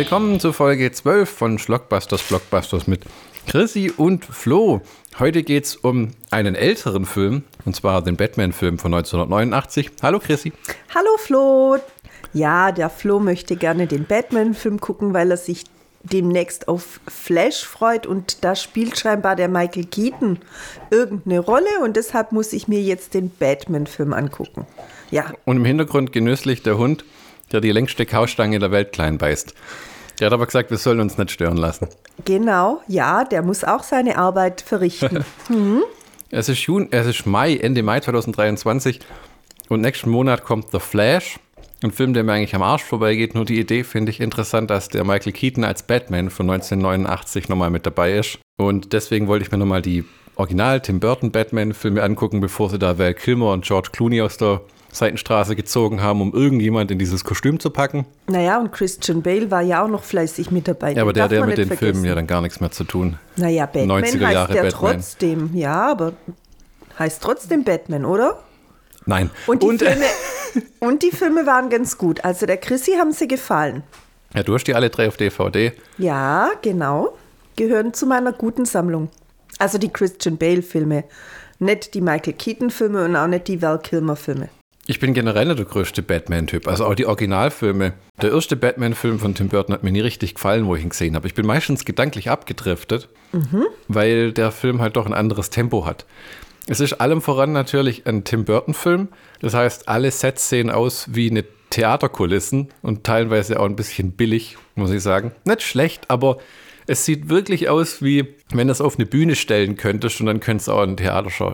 Willkommen zu Folge 12 von Schlockbusters Blockbusters mit Chrissy und Flo. Heute geht es um einen älteren Film, und zwar den Batman-Film von 1989. Hallo Chrissy. Hallo Flo. Ja, der Flo möchte gerne den Batman-Film gucken, weil er sich demnächst auf Flash freut und da spielt scheinbar der Michael Keaton irgendeine Rolle und deshalb muss ich mir jetzt den Batman-Film angucken. Ja. Und im Hintergrund genüsslich der Hund, der die längste Kaustange der Welt klein beißt. Der hat aber gesagt, wir sollen uns nicht stören lassen. Genau, ja, der muss auch seine Arbeit verrichten. mhm. es, ist Juni, es ist Mai, Ende Mai 2023 und nächsten Monat kommt The Flash. Ein Film, der mir eigentlich am Arsch vorbeigeht. Nur die Idee finde ich interessant, dass der Michael Keaton als Batman von 1989 nochmal mit dabei ist. Und deswegen wollte ich mir nochmal die Original Tim Burton Batman-Filme angucken, bevor sie da Val Kilmer und George Clooney aus der Seitenstraße gezogen haben, um irgendjemand in dieses Kostüm zu packen. Naja, und Christian Bale war ja auch noch fleißig mit dabei. Ja, aber der hat ja mit den vergessen. Filmen ja dann gar nichts mehr zu tun. Naja, Batman 90er heißt Jahre der Batman. trotzdem. Ja, aber heißt trotzdem Batman, oder? Nein. Und die, und, Filme, und die Filme waren ganz gut. Also der Chrissy haben sie gefallen. Ja, du hast die alle drei auf DVD. Ja, genau. Gehören zu meiner guten Sammlung. Also die Christian Bale-Filme. Nicht die Michael Keaton-Filme und auch nicht die Val Kilmer-Filme. Ich bin generell der größte Batman-Typ, also auch die Originalfilme. Der erste Batman-Film von Tim Burton hat mir nie richtig gefallen, wo ich ihn gesehen habe. Ich bin meistens gedanklich abgedriftet, mhm. weil der Film halt doch ein anderes Tempo hat. Es ist allem voran natürlich ein Tim Burton-Film. Das heißt, alle Sets sehen aus wie eine Theaterkulissen und teilweise auch ein bisschen billig, muss ich sagen. Nicht schlecht, aber es sieht wirklich aus, wie wenn das auf eine Bühne stellen könntest und dann könnte es auch ein,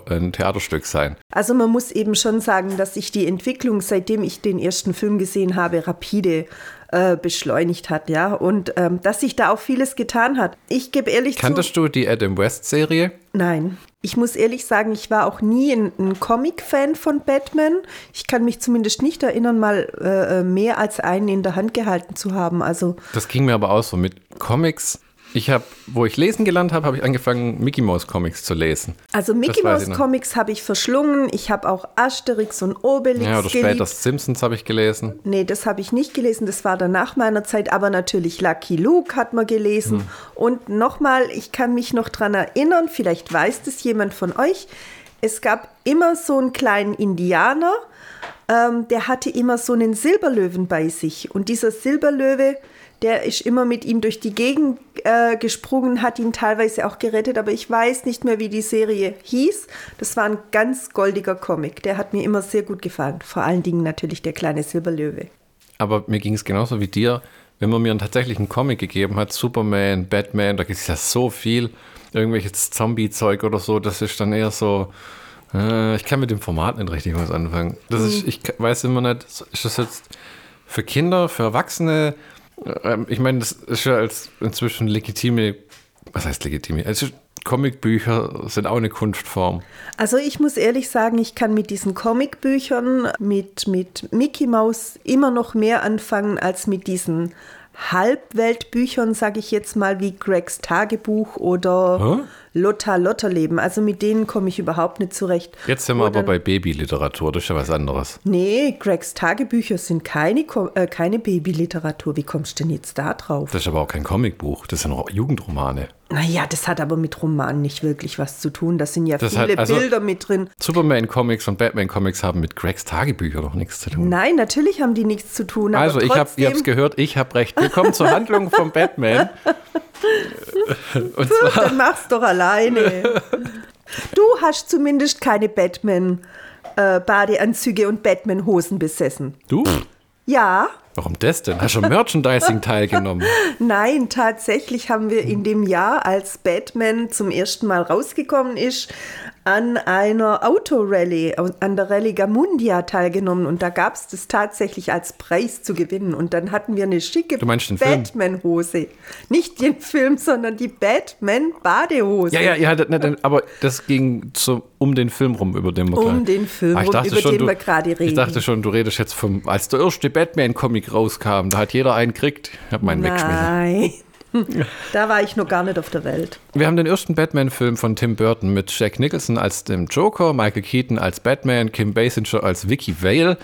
ein Theaterstück sein. Also man muss eben schon sagen, dass sich die Entwicklung, seitdem ich den ersten Film gesehen habe, rapide äh, beschleunigt hat, ja, und ähm, dass sich da auch vieles getan hat. Ich gebe ehrlich Kanntest zu, du die Adam West Serie? Nein. Ich muss ehrlich sagen, ich war auch nie ein, ein Comic-Fan von Batman. Ich kann mich zumindest nicht erinnern, mal äh, äh mehr als einen in der Hand gehalten zu haben. Also das ging mir aber auch so mit Comics ich habe, wo ich lesen gelernt habe, habe ich angefangen, Mickey Mouse Comics zu lesen. Also Mickey Mouse Comics habe ich verschlungen. Ich habe auch Asterix und Obelix Ja, oder geliebt. später Simpsons habe ich gelesen. Nee, das habe ich nicht gelesen. Das war dann nach meiner Zeit. Aber natürlich Lucky Luke hat man gelesen. Hm. Und nochmal, ich kann mich noch daran erinnern, vielleicht weiß das jemand von euch. Es gab immer so einen kleinen Indianer, ähm, der hatte immer so einen Silberlöwen bei sich. Und dieser Silberlöwe der ist immer mit ihm durch die Gegend äh, gesprungen, hat ihn teilweise auch gerettet, aber ich weiß nicht mehr, wie die Serie hieß. Das war ein ganz goldiger Comic. Der hat mir immer sehr gut gefallen. Vor allen Dingen natürlich der kleine Silberlöwe. Aber mir ging es genauso wie dir. Wenn man mir einen tatsächlichen Comic gegeben hat, Superman, Batman, da gibt es ja so viel, irgendwelches Zombie-Zeug oder so, das ist dann eher so, äh, ich kann mit dem Format nicht richtig was anfangen. Das mhm. ist, ich weiß immer nicht, ist das jetzt für Kinder, für Erwachsene, ich meine, das ist ja als inzwischen legitime, was heißt legitime? Also Comicbücher sind auch eine Kunstform. Also ich muss ehrlich sagen, ich kann mit diesen Comicbüchern, mit, mit Mickey Mouse immer noch mehr anfangen als mit diesen Halbweltbüchern, sage ich jetzt mal, wie Gregs Tagebuch oder huh? Lotta Lotterleben. Also mit denen komme ich überhaupt nicht zurecht. Jetzt sind wir aber bei Babyliteratur, das ist ja was anderes. Nee, Gregs Tagebücher sind keine, äh, keine Babyliteratur. Wie kommst du denn jetzt da drauf? Das ist aber auch kein Comicbuch, das sind Jugendromane. Naja, das hat aber mit Romanen nicht wirklich was zu tun. Da sind ja das viele hat, also Bilder mit drin. Superman-Comics und Batman-Comics haben mit Gregs Tagebüchern noch nichts zu tun. Nein, natürlich haben die nichts zu tun. also, ich habe es gehört, ich habe recht. Willkommen zur Handlung von Batman. Und zwar, Dann mach's doch alleine. Du hast zumindest keine Batman-Badeanzüge äh, und Batman-Hosen besessen. Du? Ja. Warum das denn? Hast du am Merchandising teilgenommen? Nein, tatsächlich haben wir in dem Jahr, als Batman zum ersten Mal rausgekommen ist, an einer Autorallye, an der Rallye Gamundia teilgenommen und da gab es das tatsächlich als Preis zu gewinnen. Und dann hatten wir eine schicke Batman-Hose. Nicht den Film, sondern die Batman-Badehose. Ja, ja, ja, aber das ging zu, um den Film rum, über den wir Um den Film ah, rum, über schon, den du, wir gerade reden. Ich dachte schon, du redest jetzt vom, als der erste Batman-Comic rauskam, da hat jeder einen gekriegt. Ich habe meinen weggeschmissen. Da war ich noch gar nicht auf der Welt. Wir haben den ersten Batman-Film von Tim Burton mit Jack Nicholson als dem Joker, Michael Keaton als Batman, Kim Basinger als Vicky Vale,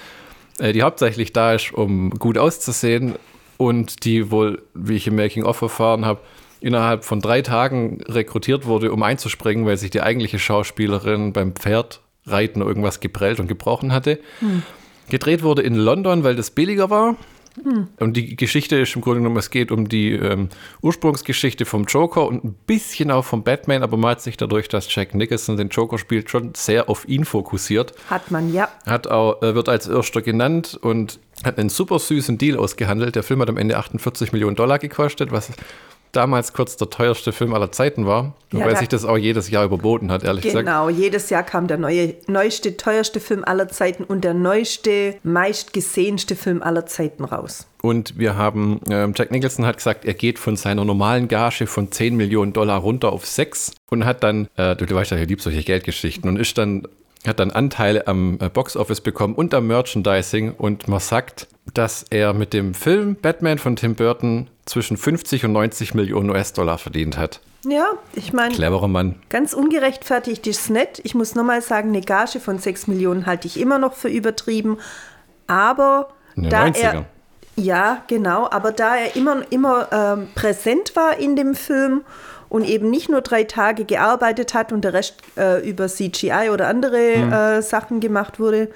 äh, die hauptsächlich da ist, um gut auszusehen. und die wohl, wie ich im Making-of erfahren habe, innerhalb von drei Tagen rekrutiert wurde, um einzuspringen, weil sich die eigentliche Schauspielerin beim Pferdreiten irgendwas geprellt und gebrochen hatte. Hm. Gedreht wurde in London, weil das billiger war. Hm. Und die Geschichte ist im Grunde genommen, es geht um die ähm, Ursprungsgeschichte vom Joker und ein bisschen auch vom Batman, aber man hat sich dadurch, dass Jack Nicholson den Joker spielt, schon sehr auf ihn fokussiert. Hat man, ja. Hat auch, äh, wird als erster genannt und hat einen super süßen Deal ausgehandelt. Der Film hat am Ende 48 Millionen Dollar gekostet, was damals kurz der teuerste Film aller Zeiten war, ja, weil sich das auch jedes Jahr überboten hat, ehrlich genau, gesagt. Genau, jedes Jahr kam der neue, neueste, teuerste Film aller Zeiten und der neueste, meistgesehenste Film aller Zeiten raus. Und wir haben, äh, Jack Nicholson hat gesagt, er geht von seiner normalen Gage von 10 Millionen Dollar runter auf 6 und hat dann, äh, du, du weißt ja, er liebt solche Geldgeschichten und ist dann hat dann Anteile am äh, Boxoffice bekommen und am Merchandising und man sagt, dass er mit dem Film Batman von Tim Burton zwischen 50 und 90 Millionen US-Dollar verdient hat. Ja, ich meine. Cleverer Mann. Ganz ungerechtfertigt ist es nett. Ich muss nochmal sagen, eine Gage von 6 Millionen halte ich immer noch für übertrieben. Aber da 90er. er. Ja, genau. Aber da er immer, immer ähm, präsent war in dem Film und eben nicht nur drei Tage gearbeitet hat und der Rest äh, über CGI oder andere hm. äh, Sachen gemacht wurde,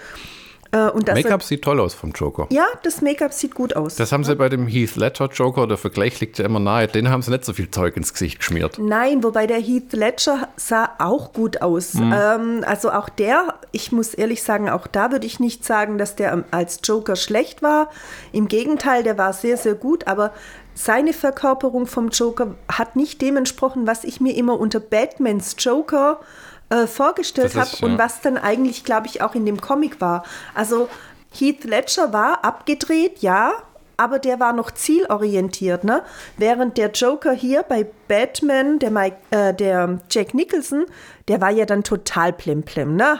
äh, Make-up sieht toll aus vom Joker. Ja, das Make-up sieht gut aus. Das haben sie bei dem Heath Ledger Joker, der Vergleich liegt ja immer nahe, den haben sie nicht so viel Zeug ins Gesicht geschmiert. Nein, wobei der Heath Ledger sah auch gut aus. Mhm. Ähm, also auch der, ich muss ehrlich sagen, auch da würde ich nicht sagen, dass der als Joker schlecht war. Im Gegenteil, der war sehr, sehr gut, aber seine Verkörperung vom Joker hat nicht dem entsprochen, was ich mir immer unter Batmans Joker äh, vorgestellt habe ja. und was dann eigentlich, glaube ich, auch in dem Comic war. Also Heath Ledger war abgedreht, ja, aber der war noch zielorientiert, ne? Während der Joker hier bei Batman, der, Mike, äh, der Jack Nicholson, der war ja dann total plemplem, ne?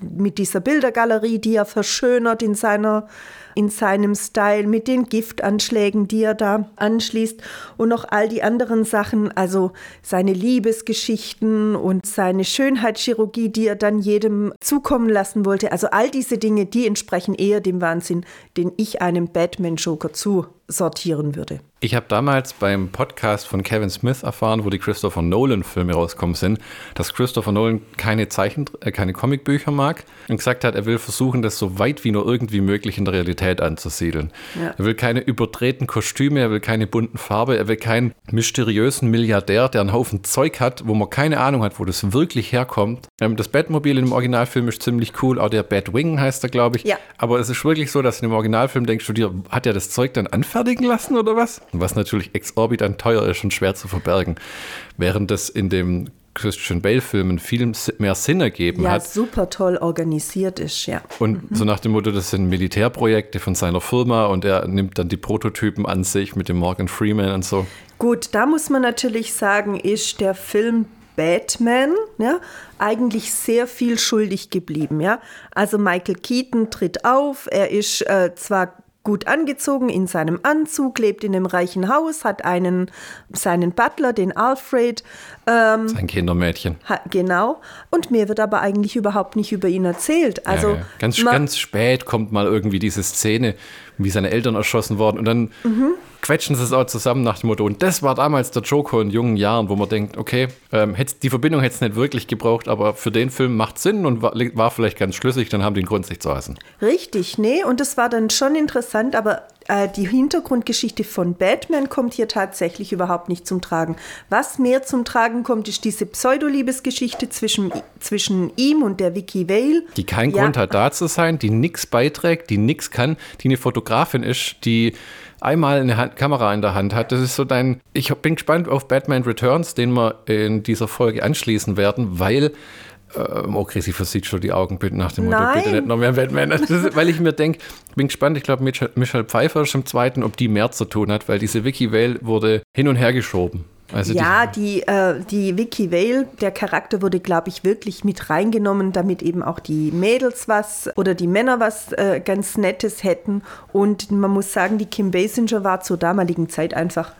Mit dieser Bildergalerie, die er verschönert in seiner in seinem Style mit den Giftanschlägen, die er da anschließt und noch all die anderen Sachen, also seine Liebesgeschichten und seine Schönheitschirurgie, die er dann jedem zukommen lassen wollte. Also all diese Dinge, die entsprechen eher dem Wahnsinn, den ich einem Batman-Joker zusortieren würde. Ich habe damals beim Podcast von Kevin Smith erfahren, wo die Christopher Nolan-Filme rauskommen sind, dass Christopher Nolan keine Zeichen, äh, keine Comicbücher mag und gesagt hat, er will versuchen, das so weit wie nur irgendwie möglich in der Realität anzusiedeln. Ja. Er will keine überdrehten Kostüme, er will keine bunten Farbe, er will keinen mysteriösen Milliardär, der einen Haufen Zeug hat, wo man keine Ahnung hat, wo das wirklich herkommt. Ähm, das Batmobil dem Originalfilm ist ziemlich cool, auch der Batwing heißt er, glaube ich. Ja. Aber es ist wirklich so, dass in dem Originalfilm denkst du dir, hat er das Zeug dann anfertigen lassen oder was? was natürlich exorbitant teuer ist und schwer zu verbergen. Während das in dem Christian Bale-Filmen viel mehr Sinn ergeben ja, hat. Ja, super toll organisiert ist, ja. Und mhm. so nach dem Motto, das sind Militärprojekte von seiner Firma und er nimmt dann die Prototypen an sich mit dem Morgan Freeman und so. Gut, da muss man natürlich sagen, ist der Film Batman ja, eigentlich sehr viel schuldig geblieben. Ja? Also Michael Keaton tritt auf, er ist äh, zwar gut angezogen in seinem Anzug, lebt in einem reichen Haus, hat einen seinen Butler, den Alfred. Ähm, Sein Kindermädchen. Ha, genau. Und mir wird aber eigentlich überhaupt nicht über ihn erzählt. Also ja, ja. Ganz, ganz spät kommt mal irgendwie diese Szene, wie seine Eltern erschossen wurden. Und dann mhm. Quetschen sie es auch zusammen nach dem Motto. Und das war damals der Joker in jungen Jahren, wo man denkt, okay, ähm, die Verbindung hätte es nicht wirklich gebraucht, aber für den Film macht Sinn und war, war vielleicht ganz schlüssig, dann haben die einen Grund, sich zu hassen. Richtig, nee, und das war dann schon interessant, aber äh, die Hintergrundgeschichte von Batman kommt hier tatsächlich überhaupt nicht zum Tragen. Was mehr zum Tragen kommt, ist diese Pseudoliebesgeschichte zwischen, zwischen ihm und der Vicky Vale. Die keinen ja. Grund hat, da zu sein, die nichts beiträgt, die nichts kann, die eine Fotografin ist, die einmal eine Hand, Kamera in der Hand hat. Das ist so dein. Ich bin gespannt auf Batman Returns, den wir in dieser Folge anschließen werden, weil ähm, oh, Chrissy versieht schon die Augen bitte nach dem Motto, bitte nicht noch mehr Batman. Ist, weil ich mir denke, bin gespannt, ich glaube, Michelle Pfeiffer ist im zweiten, ob die mehr zu tun hat, weil diese Vale wurde hin und her geschoben. Also ja, die, äh, die Vicky Vale, der Charakter wurde, glaube ich, wirklich mit reingenommen, damit eben auch die Mädels was oder die Männer was äh, ganz Nettes hätten. Und man muss sagen, die Kim Basinger war zur damaligen Zeit einfach,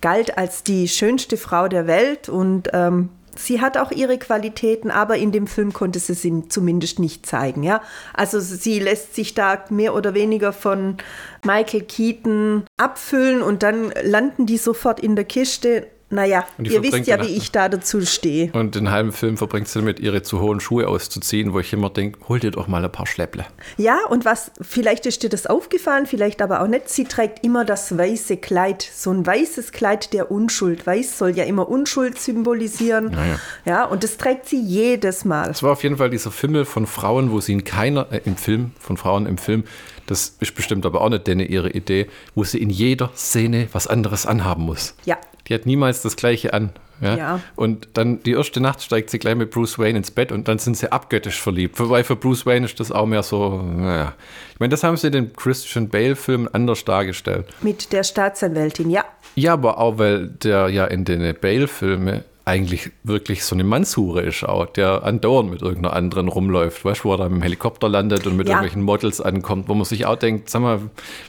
galt als die schönste Frau der Welt und ähm, sie hat auch ihre Qualitäten, aber in dem Film konnte sie sie zumindest nicht zeigen. Ja? Also sie lässt sich da mehr oder weniger von Michael Keaton abfüllen und dann landen die sofort in der Kiste naja, ihr wisst ja, wie ich da dazu stehe. Und den halben Film verbringt sie damit, ihre zu hohen Schuhe auszuziehen, wo ich immer denke, hol dir doch mal ein paar Schlepple. Ja, und was, vielleicht ist dir das aufgefallen, vielleicht aber auch nicht, sie trägt immer das weiße Kleid, so ein weißes Kleid der Unschuld. Weiß soll ja immer Unschuld symbolisieren. Naja. Ja, und das trägt sie jedes Mal. Es war auf jeden Fall dieser Fimmel von Frauen, wo sie in keiner, äh, im Film, von Frauen im Film, das ist bestimmt aber auch nicht denn ihre Idee, wo sie in jeder Szene was anderes anhaben muss. Ja, die hat niemals das Gleiche an. Ja? Ja. Und dann die erste Nacht steigt sie gleich mit Bruce Wayne ins Bett und dann sind sie abgöttisch verliebt. Wobei für Bruce Wayne ist das auch mehr so, naja. Ich meine, das haben sie in den Christian Bale-Filmen anders dargestellt. mit der Staatsanwältin, ja. Ja, aber auch, weil der ja in den Bale-Filmen eigentlich wirklich so eine Mannshure ist auch, der andauernd mit irgendeiner anderen rumläuft, weißt du, wo er da mit dem Helikopter landet und mit Ja. irgendwelchen Models ankommt, wo man sich auch denkt, sag mal,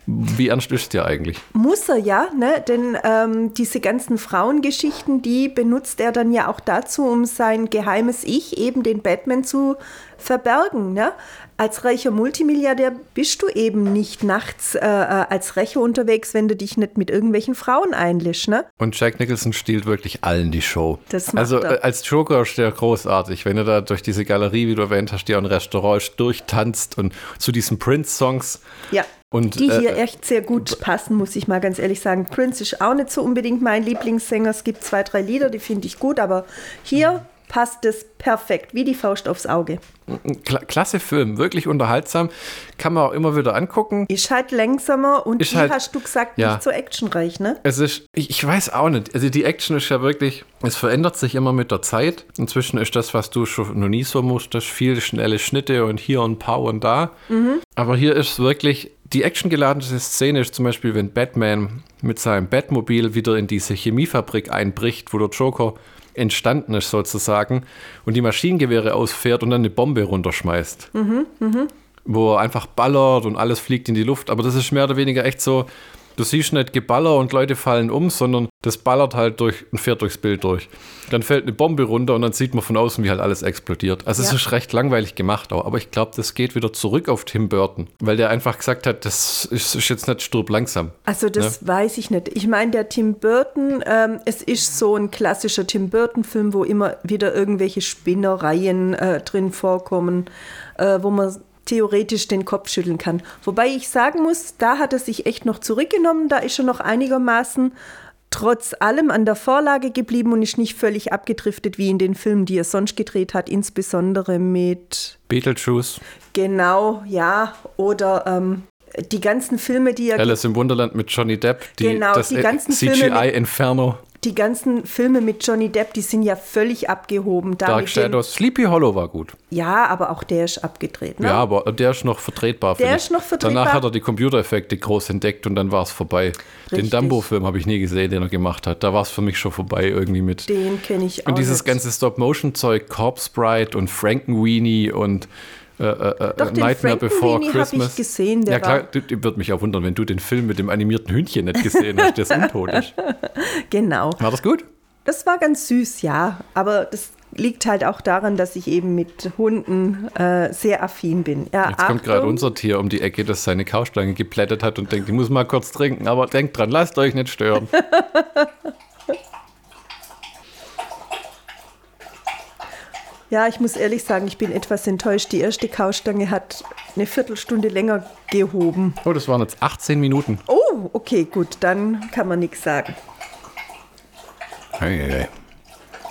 wie ernst ist der eigentlich? Muss er ja, ne? denn ähm, diese ganzen Frauengeschichten, die benutzt er dann ja auch dazu, um sein geheimes Ich, eben den Batman, zu verbergen. Ne? Als reicher Multimilliardär bist du eben nicht nachts äh, äh, als Rächer unterwegs, wenn du dich nicht mit irgendwelchen Frauen einlässt. Ne? Und Jack Nicholson stiehlt wirklich allen die Show. Das macht also er. äh, als Joker ist der großartig, wenn er da durch diese Galerie, wie du erwähnt hast, die auch ein Restaurant durchtanzt und zu diesen Prince-Songs. Ja. Und, die hier äh, echt sehr gut passen, muss ich mal ganz ehrlich sagen. Prince ist auch nicht so unbedingt mein Lieblingssänger. Es gibt zwei, drei Lieder, die finde ich gut, aber hier passt es perfekt, wie die Faust aufs Auge. Klasse Film, wirklich unterhaltsam. Kann man auch immer wieder angucken. Ist halt langsamer und Ist wie halt- hast du gesagt, ja. nicht so actionreich, ne? Es ist, ich, ich weiß auch nicht. Also die Action ist ja wirklich, es verändert sich immer mit der Zeit. Inzwischen ist das, was du schon noch nie so musstest, viel schnelle Schnitte und hier und Pow und da. Aber hier ist wirklich, die actiongeladene Szene ist zum Beispiel, wenn Batman mit seinem Batmobil wieder in diese Chemiefabrik einbricht, wo der Joker entstanden ist sozusagen und die Maschinengewehre ausfährt und dann eine Bombe runterschmeißt wo er einfach ballert und alles fliegt in die Luft. Aber das ist mehr oder weniger echt so, du siehst nicht Geballer und Leute fallen um, sondern das ballert halt durch und fährt durchs Bild durch. Dann fällt eine Bombe runter und dann sieht man von außen, wie halt alles explodiert. Also es Ja. ist recht langweilig gemacht auch, aber ich glaube, das geht wieder zurück auf Tim Burton, weil der einfach gesagt hat, das ist, ist jetzt nicht sturb langsam. Also das weiß ich nicht. Ich meine, der Tim Burton, ähm, es ist so ein klassischer Tim Burton-Film, wo immer wieder irgendwelche Spinnereien äh, drin vorkommen, äh, wo man theoretisch den Kopf schütteln kann. Wobei ich sagen muss, da hat er sich echt noch zurückgenommen, da ist er noch einigermaßen trotz allem an der Vorlage geblieben und ist nicht völlig abgedriftet wie in den Filmen, die er sonst gedreht hat, insbesondere mit Beetlejuice, Genau, ja. Oder ähm, die ganzen Filme, die er Alice im Wunderland mit Johnny Depp, die, Genau, das die ganzen Filme mit- CGI Inferno, die ganzen Filme mit Johnny Depp, die sind ja völlig abgehoben. Da Dark Shadows, Sleepy Hollow war gut. Ja, aber auch der ist abgedreht. Ne? Ja, aber der ist noch vertretbar. Der ist ich. noch vertretbar. Danach hat er die Computereffekte groß entdeckt und dann war es vorbei. Den Richtig. Dumbo-Film habe ich nie gesehen, den er gemacht hat. Da war es für mich schon vorbei irgendwie mit. Den kenne ich auch. und dieses nicht. ganze Stop-Motion-Zeug, Corpse Bride und Frankenweenie und äh, äh, äh, Doch, Nightmare Before Christmas. ich gesehen, der ja klar, du, du würde mich auch wundern, wenn du den Film mit dem animierten Hündchen nicht gesehen hast, der ist untot ist. Genau. War das gut? Das war ganz süß, ja. Aber das liegt halt auch daran, dass ich eben mit Hunden äh, sehr affin bin. Ja, Jetzt kommt gerade Achtung. unser Tier um die Ecke, das seine Kaustange geplättet hat und denkt, ich muss mal kurz trinken. Aber denkt dran, lasst euch nicht stören. Ja, ich muss ehrlich sagen, ich bin etwas enttäuscht. Die erste Kaustange hat eine Viertelstunde länger gehoben. Oh, das waren jetzt 18 Minuten. Oh, okay, gut, dann kann man nichts sagen. Hey, hey, hey.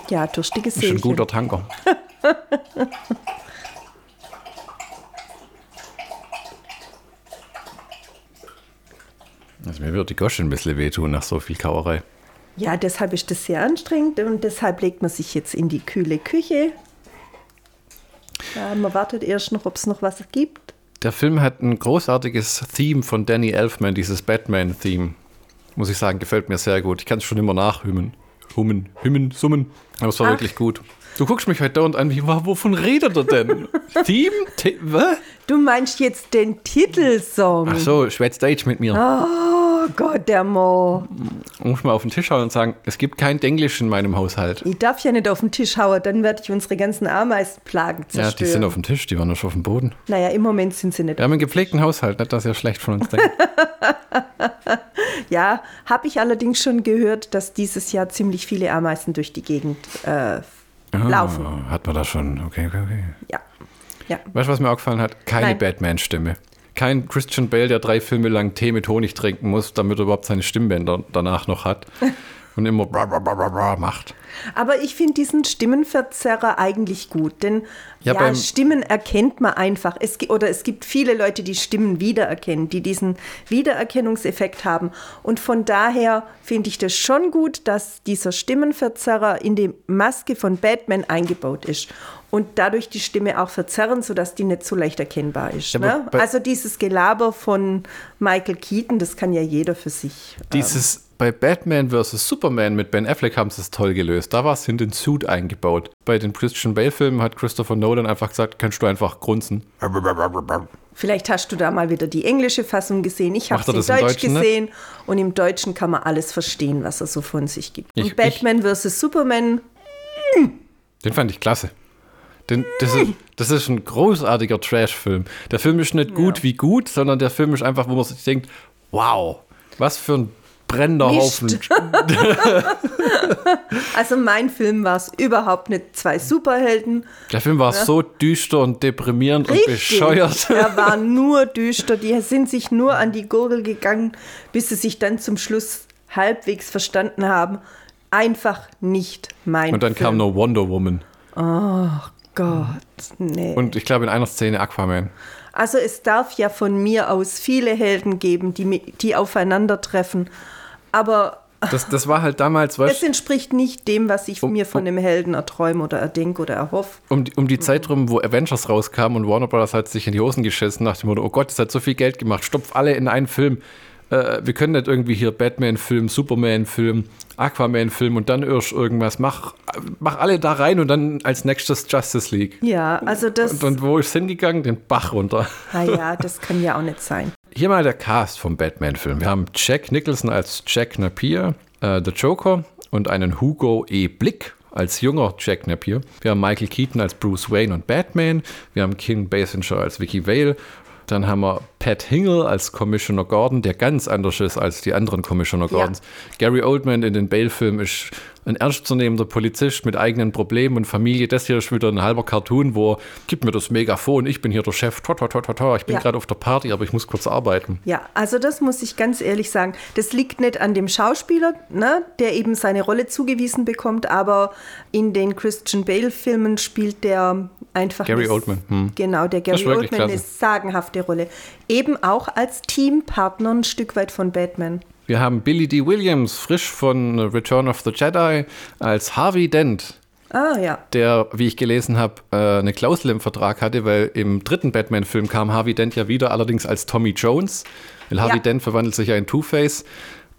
Ja, durstige Ist ein Seelchen. guter Tanker. Also mir wird die Gosche ein bisschen wehtun nach so viel Kauerei. Ja, deshalb ist das sehr anstrengend und deshalb legt man sich jetzt in die kühle Küche. Ja, man wartet erst noch, ob es noch was gibt. Der Film hat ein großartiges Theme von Danny Elfman, dieses Batman-Theme. Muss ich sagen, gefällt mir sehr gut. Ich kann es schon immer nachhümmen. Hummen, hümmen, summen. Aber es war Ach. wirklich gut. Du guckst mich heute dauernd an, wie, wovon redet er denn? Theme? The was? Du meinst jetzt den Titelsong? Ach so, schwätzt Age mit mir. Oh Gott, der Mo. Muss mal auf den Tisch hauen und sagen, es gibt kein Denglisch in meinem Haushalt. Ich darf ja nicht auf den Tisch hauen, dann werde ich unsere ganzen Ameisenplagen Ja, zerstören. die sind auf dem Tisch, die waren noch schon auf dem Boden. naja, im Moment sind sie nicht. Wir haben einen gepflegten Haushalt, nicht, dass ihr schlecht von uns denkt. Ja, habe ich allerdings schon gehört, dass dieses Jahr ziemlich viele Ameisen durch die Gegend äh, laufen. Ah, hat man das schon. Okay, okay, okay. Ja. ja. Weißt du, was mir aufgefallen hat? Keine. Batman-Stimme. Kein Christian Bale, der drei Filme lang Tee mit Honig trinken muss, damit er überhaupt seine Stimmbänder danach noch hat. Und immer bra, bra, bra, bra, macht. Aber ich finde diesen Stimmenverzerrer eigentlich gut, denn Ja, ja, Stimmen erkennt man einfach. Es, oder es gibt viele Leute, die Stimmen wiedererkennen, die diesen Wiedererkennungseffekt haben. Und von daher finde ich das schon gut, dass dieser Stimmenverzerrer in die Maske von Batman eingebaut ist. Und dadurch die Stimme auch verzerren, sodass die nicht so leicht erkennbar ist. Ja, ne? Also dieses Gelaber von Michael Keaton, das kann ja jeder für sich. äh, Dieses bei Batman vs. Superman mit Ben Affleck haben sie es toll gelöst. Da war es in den Suit eingebaut. Bei den Christian Bale-Filmen hat Christopher Nolan einfach gesagt, kannst du einfach grunzen. Vielleicht hast du da mal wieder die englische Fassung gesehen. Ich habe es das in Deutsch Deutschen, gesehen und im Deutschen kann man alles verstehen, was er so von sich gibt. Ich- und Batman vs. Superman, Den fand ich klasse. Den, das, ist, das ist ein großartiger Trash-Film. Der Film ist nicht gut wie gut, sondern der Film ist einfach, wo man sich denkt, wow, was für ein brennender. Haufen. also mein Film war es überhaupt nicht zwei Superhelden. Der Film war so düster und deprimierend und bescheuert. Er war nur düster. Die sind sich nur an die Gurgel gegangen, bis sie sich dann zum Schluss halbwegs verstanden haben. Einfach nicht mein Und dann Film. kam noch Wonder Woman. Gott, nee. Und ich glaube in einer Szene Aquaman. Also es darf ja von mir aus viele Helden geben, die, die aufeinandertreffen. Aber Das, das war halt damals, weißt es entspricht nicht dem, was ich Um- mir von einem Helden erträume oder erdenke oder erhoffe. um, die- um die Zeit rum, wo Avengers rauskam und Warner Bros. hat sich in die Hosen geschissen nach dem Motto, oh Gott, es hat so viel Geld gemacht, stopf alle in einen Film. Äh, wir können nicht irgendwie hier Batman-Film, Superman-Film, Aquaman-Film und dann erst irgendwas. Mach, mach alle da rein und dann als nächstes Justice League. Ja, also das. Und, und wo ist es hingegangen? Den Bach runter. na ja, das kann ja auch nicht sein. Hier mal der Cast vom Batman-Film. Wir haben Jack Nicholson als Jack Napier, äh, The Joker und einen Hugo E. Blick als junger Jack Napier. Wir haben Michael Keaton als Bruce Wayne und Batman. Wir haben Kim Basinger als Vicky Vale. Dann haben wir Pat Hingle als Commissioner Gordon, der ganz anders ist als die anderen Commissioner Ja. Gordons. Gary Oldman in den Bale-Filmen ist ein ernstzunehmender Polizist mit eigenen Problemen und Familie. Das hier ist wieder ein halber Cartoon, wo gib mir das Megafon, ich bin hier der Chef, tot, tot, tot, tot. ich bin Ja. gerade auf der Party, aber ich muss kurz arbeiten. Ja, also das muss ich ganz ehrlich sagen. Das liegt nicht an dem Schauspieler, ne, der eben seine Rolle zugewiesen bekommt, aber in den Christian Bale-Filmen spielt der einfach. Gary eine- Oldman, hm. Genau, der Das Gary Oldman eine klasse. sagenhafte Rolle. Eben auch als Teampartner ein Stück weit von Batman. Wir haben Billy D. Williams, frisch von Return of the Jedi, als Harvey Dent, Ah ja. der, wie ich gelesen habe, äh, eine Klausel im Vertrag hatte, weil im dritten Batman-Film kam Harvey Dent ja wieder, allerdings als Tommy Jones. Weil Harvey Ja. Dent verwandelt sich ja in Two-Face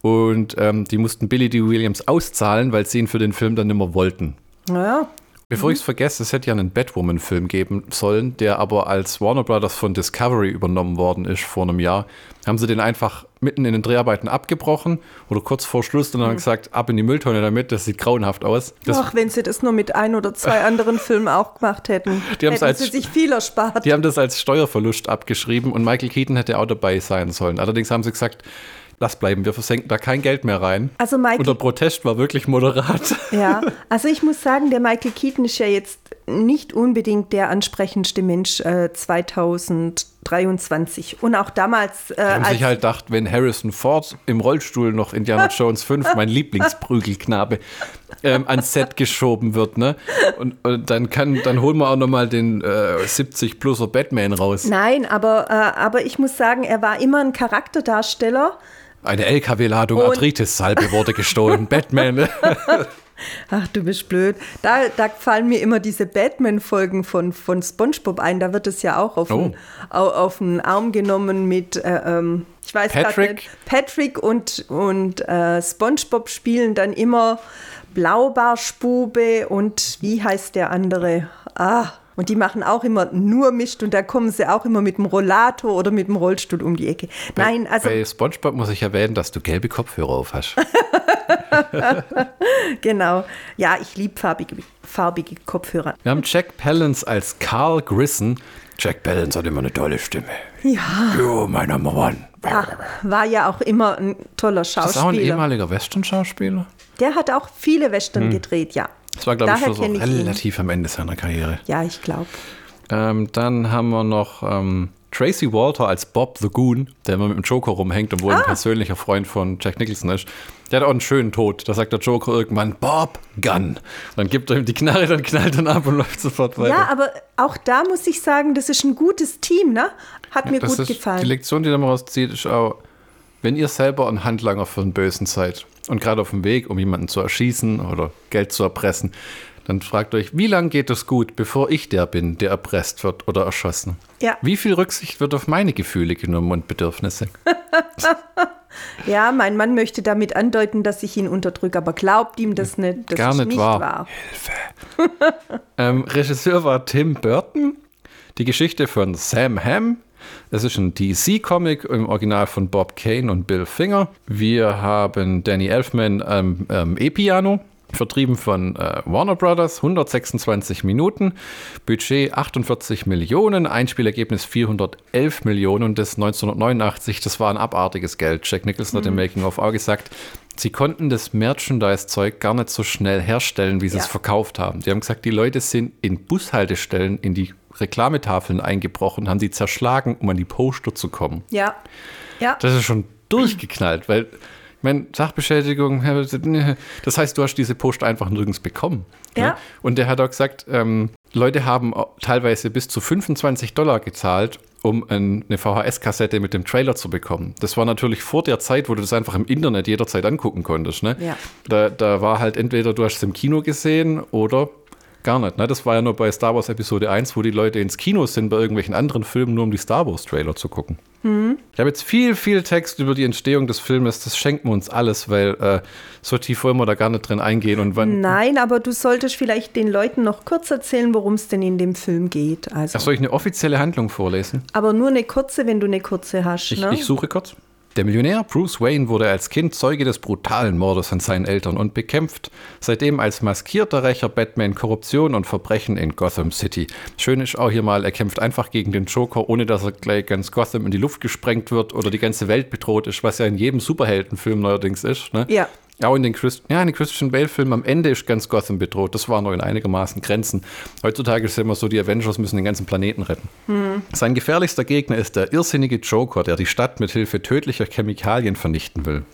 und ähm, die mussten Billy D. Williams auszahlen, weil sie ihn für den Film dann nicht mehr wollten. Naja, Bevor ich es vergesse, es hätte ja einen Batwoman-Film geben sollen, der aber als Warner Brothers von Discovery übernommen worden ist vor einem Jahr. Haben sie den einfach mitten in den Dreharbeiten abgebrochen oder kurz vor Schluss und dann gesagt, ab in die Mülltonne damit, das sieht grauenhaft aus. Das, ach, wenn sie das nur mit ein oder zwei anderen Filmen auch gemacht hätten, Die hätten als- sie sich viel erspart. die haben das als Steuerverlust abgeschrieben und Michael Keaton hätte auch dabei sein sollen. Allerdings haben sie gesagt, lass bleiben, wir versenken da kein Geld mehr rein. Also Michael Und der Protest war wirklich moderat. Ja, also ich muss sagen, der Michael Keaton ist ja jetzt nicht unbedingt der ansprechendste Mensch äh, 2023. Und auch damals, äh, haben sich halt gedacht, wenn Harrison Ford im Rollstuhl noch Indiana Jones 5, mein Lieblingsprügelknabe, ähm, ans Set geschoben wird, ne? Und, und dann kann, dann holen wir auch nochmal den äh, 70-pluser Batman raus. nein, aber, äh, aber ich muss sagen, er war immer ein Charakterdarsteller. Eine LKW-Ladung Arthritis-Salbe wurde gestohlen. Batman. Ach, du bist blöd. Da, da fallen mir immer diese Batman-Folgen von, von SpongeBob ein. Da wird es ja auch auf, Oh. den, au- auf den Arm genommen mit, äh, ähm, ich weiß Patrick? nicht. Patrick und, und äh, SpongeBob spielen dann immer Blaubarspube und wie heißt der andere? Ah, Und die machen auch immer nur Mist und da kommen sie auch immer mit dem Rollator oder mit dem Rollstuhl um die Ecke. Nein, also. Bei SpongeBob muss ich erwähnen, dass du gelbe Kopfhörer auf hast. genau. Ja, ich liebe farbige, farbige Kopfhörer. Wir haben Jack Palance als Carl Grisson. Jack Palance hat immer eine tolle Stimme. Ja. Jo, mein Number One. Ach, war ja auch immer ein toller Das ist auch ein Schauspieler. ehemaliger Western-Schauspieler. Der hat auch viele Western gedreht, ja. Das war, glaube ich, schon so ich ihn. relativ am Ende seiner Karriere. Ja, ich glaube. Ähm, dann haben wir noch ähm, Tracy Walter als Bob the Goon, der immer mit dem Joker rumhängt und wohl Ah. ein persönlicher Freund von Jack Nicholson ist. Der hat auch einen schönen Tod. Da sagt der Joker irgendwann Bob Gun. Dann gibt er ihm die Knarre, dann knallt er ab und läuft sofort weiter. Ja, aber auch da muss ich sagen, das ist ein gutes Team, ne? Hat mir das gut ist Die gefallen. Lektion, die da mal rauszieht, ist auch, wenn ihr selber ein Handlanger für den Bösen seid und gerade auf dem Weg, um jemanden zu erschießen oder Geld zu erpressen, dann fragt euch, wie lange geht es gut, bevor ich der bin, der erpresst wird oder erschossen? Ja. Wie viel Rücksicht wird auf meine Gefühle genommen und Bedürfnisse? Ja, mein Mann möchte damit andeuten, dass ich ihn unterdrücke, aber glaubt ihm das nicht. Das Gar ist nicht nicht wahr. wahr. Ähm, Regisseur war Tim Burton. Die Geschichte von Sam Hamm. Das ist ein DC-Comic im Original von Bob Kane und Bill Finger. Wir haben Danny Elfman ähm, ähm, E-Piano, vertrieben von äh, Warner Brothers, 126 Minuten, Budget 48 Millionen, Einspielergebnis 411 Millionen und das 1989, das war ein abartiges Geld. Jack Nicholson hat im Making-of auch gesagt, sie konnten das Merchandise-Zeug gar nicht so schnell herstellen, wie sie Ja. es verkauft haben. Die haben gesagt, die Leute sind in Bushaltestellen in die Reklametafeln eingebrochen, haben die zerschlagen, um an die Poster zu kommen. Ja. Ja. Das ist schon durchgeknallt, weil, meine, Sachbeschädigung, das heißt, du hast diese Poster einfach nirgends bekommen. Ja. ne? Und der hat auch gesagt, ähm, Leute haben teilweise bis zu 25 Dollar gezahlt, um ein, eine VHS-Kassette mit dem Trailer zu bekommen. Das war natürlich vor der Zeit, wo du das einfach im Internet jederzeit angucken konntest. Ne? Ja. Da, da war halt entweder du hast es im Kino gesehen oder gar nicht. Ne? Das war ja nur bei Star Wars Episode 1, wo die Leute ins Kino sind bei irgendwelchen anderen Filmen, nur um die Star Wars Trailer zu gucken. Ich habe jetzt viel, viel Text über die Entstehung des Filmes. Das schenken wir uns alles, weil äh, so tief wollen wir da gar nicht drin eingehen. Und wann, Nein, aber du solltest vielleicht den Leuten noch kurz erzählen, worum es denn in dem Film geht. Also, Ach, soll ich eine offizielle Handlung vorlesen? aber nur eine kurze, wenn du eine kurze hast. Ich, ne? ich suche kurz. Der Millionär Bruce Wayne wurde als Kind Zeuge des brutalen Mordes an seinen Eltern und bekämpft seitdem als maskierter Rächer Batman Korruption und Verbrechen in Gotham City. Schön ist auch hier mal, er kämpft einfach gegen den Joker, ohne dass er gleich ganz Gotham in die Luft gesprengt wird oder die ganze Welt bedroht ist, was ja in jedem Superheldenfilm neuerdings ist. Ne? Ja. Auch in den, Christ ja, in den Christian Bale-Filmen am Ende ist ganz Gotham bedroht. Das war noch in einigermaßen Grenzen. Heutzutage ist es immer so, die Avengers müssen den ganzen Planeten retten. Sein gefährlichster Gegner ist der irrsinnige Joker, der die Stadt mit Hilfe tödlicher Chemikalien vernichten will.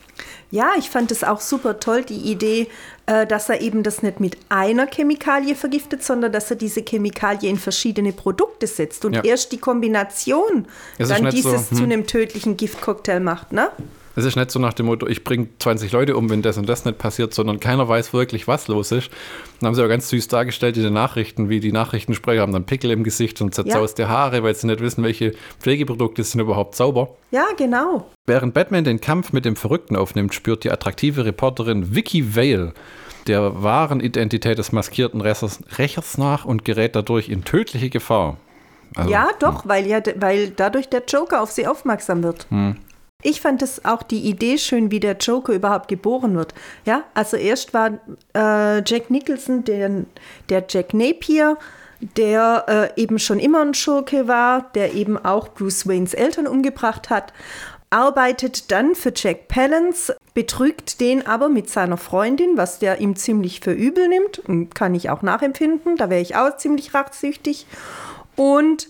Ja, ich fand es auch super toll, die Idee, äh, dass er eben das nicht mit einer Chemikalie vergiftet, sondern dass er diese Chemikalie in verschiedene Produkte setzt und Ja. erst die Kombination Es dann nicht so, dieses hm. zu einem tödlichen Giftcocktail macht, ne? Es ist nicht so nach dem Motto, ich bringe 20 Leute um, wenn das und das nicht passiert, sondern keiner weiß wirklich, was los ist. Dann haben sie auch ganz süß dargestellt in den Nachrichten, wie die Nachrichtensprecher haben dann Pickel im Gesicht und zerzauste Haare, weil sie nicht wissen, welche Pflegeprodukte sind überhaupt sauber. Ja, genau. Während Batman den Kampf mit dem Verrückten aufnimmt, spürt die attraktive Reporterin Vicky Vale der wahren Identität des maskierten Rächers, Rächers nach und gerät dadurch in tödliche Gefahr. Also, ja, doch, weil ja, weil dadurch der Joker auf sie aufmerksam wird. Hm. Ich fand es auch die Idee schön, wie der Joker überhaupt geboren wird. Ja, also erst war äh, Jack Nicholson der, der Jack Napier, der äh, eben schon immer ein Schurke war, der eben auch Bruce Waynes Eltern umgebracht hat, arbeitet dann für Jack Palance, betrügt den aber mit seiner Freundin, was der ihm ziemlich für übel nimmt, kann ich auch nachempfinden, da wäre ich auch ziemlich rachsüchtig, und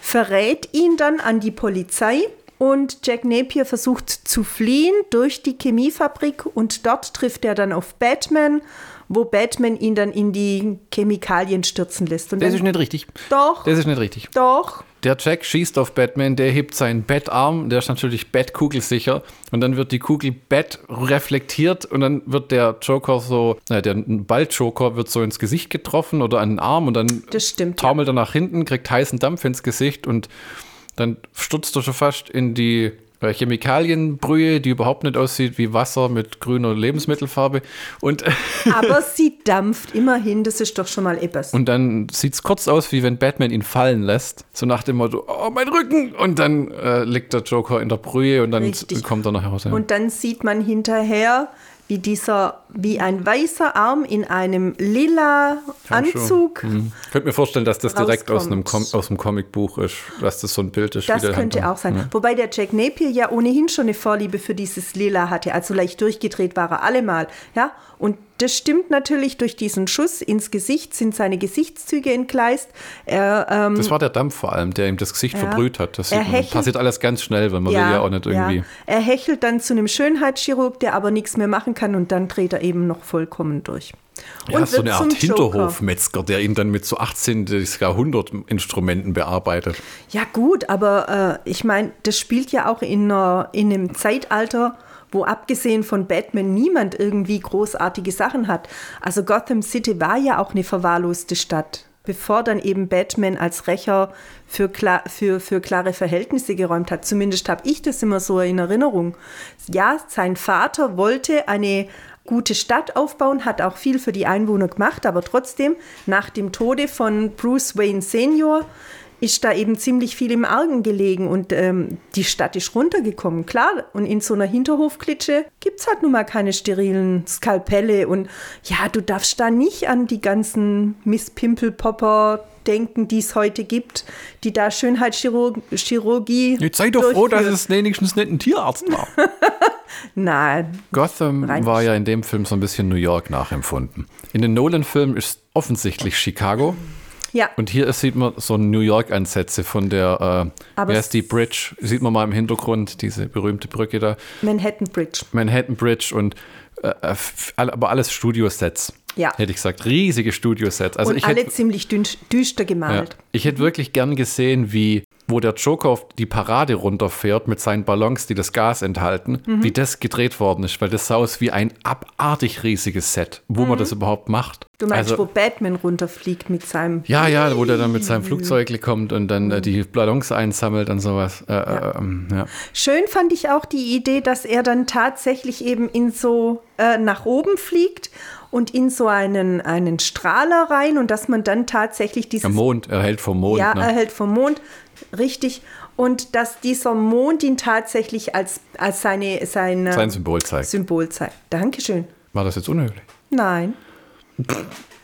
verrät ihn dann an die Polizei. Und Jack Napier versucht zu fliehen durch die Chemiefabrik und dort trifft er dann auf Batman, wo Batman ihn dann in die Chemikalien stürzen lässt. Und Das ist nicht richtig. doch, Das ist nicht richtig. doch. Der Jack schießt auf Batman, der hebt seinen Bettarm, der ist natürlich Bettkugelsicher und dann wird die Kugel Bett reflektiert und dann wird der Joker so, äh, der Ball-Joker wird so ins Gesicht getroffen oder an den Arm und dann Das stimmt, ja. taumelt er nach hinten, kriegt heißen Dampf ins Gesicht und dann stürzt er schon fast in die äh, Chemikalienbrühe, die überhaupt nicht aussieht wie Wasser mit grüner Lebensmittelfarbe. Und, Aber sie dampft immerhin, das ist doch schon mal etwas. und dann sieht es kurz aus, wie wenn Batman ihn fallen lässt. So nach dem Motto, oh, mein Rücken! Und dann äh, liegt der Joker in der Brühe und dann Richtig. kommt er nachher raus. Und dann sieht man hinterher, wie dieser, wie ein weißer Arm in einem lila Anzug. Mhm. Ich könnte mir vorstellen, dass das direkt aus, einem. Com aus dem Comicbuch ist, dass das so ein Bild ist. Das könnte Hand- auch sein. Wobei der Jack Napier ja ohnehin schon eine Vorliebe für dieses Lila hatte. Also leicht durchgedreht war er allemal. Ja? Und das stimmt natürlich durch diesen Schuss ins Gesicht, sind seine Gesichtszüge entgleist. Er, ähm, Das war der Dampf vor allem, der ihm das Gesicht Ja. verbrüht hat. Das hechelt- passiert alles ganz schnell, weil man will ja auch nicht irgendwie. ja. Er hechelt dann zu einem Schönheitschirurg, der aber nichts mehr machen kann und dann dreht er eben noch vollkommen durch. Ja, und so eine Art. Hinterhofmetzger, der ihn dann mit so 18. Jahrhundert Instrumenten bearbeitet. Ja gut, aber äh, ich meine, das spielt ja auch in, einer, in einem Zeitalter, wo abgesehen von Batman niemand irgendwie großartige Sachen hat. Also Gotham City war ja auch eine verwahrloste Stadt, bevor dann eben Batman als Rächer für, klar, für, für klare Verhältnisse geräumt hat. Zumindest habe ich das immer so in Erinnerung. Ja, sein Vater wollte eine gute Stadt aufbauen, hat auch viel für die Einwohner gemacht, aber trotzdem, nach dem Tode von Bruce Wayne Senior, ist da eben ziemlich viel im Argen gelegen und ähm, die Stadt ist runtergekommen, klar. Und in so einer Hinterhofklitsche gibt es halt nun mal keine sterilen Skalpelle und ja, du darfst da nicht an die ganzen Miss Pimpelpopper denken, die es heute gibt, die da Schönheitschirurgie. Jetzt sei doch froh, dass es wenigstens nicht ein Tierarzt war. Nein, Gotham Rein war ja in dem Film so ein bisschen New York nachempfunden. In den Nolan-Filmen ist offensichtlich Chicago. Ja. Und hier sieht man so New York-Ansätze von der, äh, Aber wie heißt die Bridge? Sieht man mal im Hintergrund, diese berühmte Brücke da. Manhattan Bridge. Manhattan Bridge und äh, äh, aber alles Studiosets. Ja. Hätte ich gesagt, riesige Studiosets. Also und alle hätte, ziemlich düster ja, gemalt. ich hätte wirklich gern gesehen, wie wo der Joker auf die Parade runterfährt mit seinen Ballons, die das Gas enthalten, Mhm. wie das gedreht worden ist, weil das sah aus wie ein abartig riesiges Set, wo man das überhaupt macht. Mhm. Du meinst, also, wo Batman runterfliegt mit seinem. ja, ja, wo der dann mit seinem Flugzeug kommt und dann äh, die Ballons einsammelt und sowas. Äh, äh, ähm, ja. Schön fand ich auch die Idee, dass er dann tatsächlich eben in so äh, nach oben fliegt und in so einen, einen Strahler rein und dass man dann tatsächlich dieses Am Mond, er hält vom Mond. ja, ne? erhält vom Mond, richtig. Und dass dieser Mond ihn tatsächlich als, als seine, seine Sein Symbol zeigt. Symbol zeigt. Dankeschön. War das jetzt unhöflich? Nein,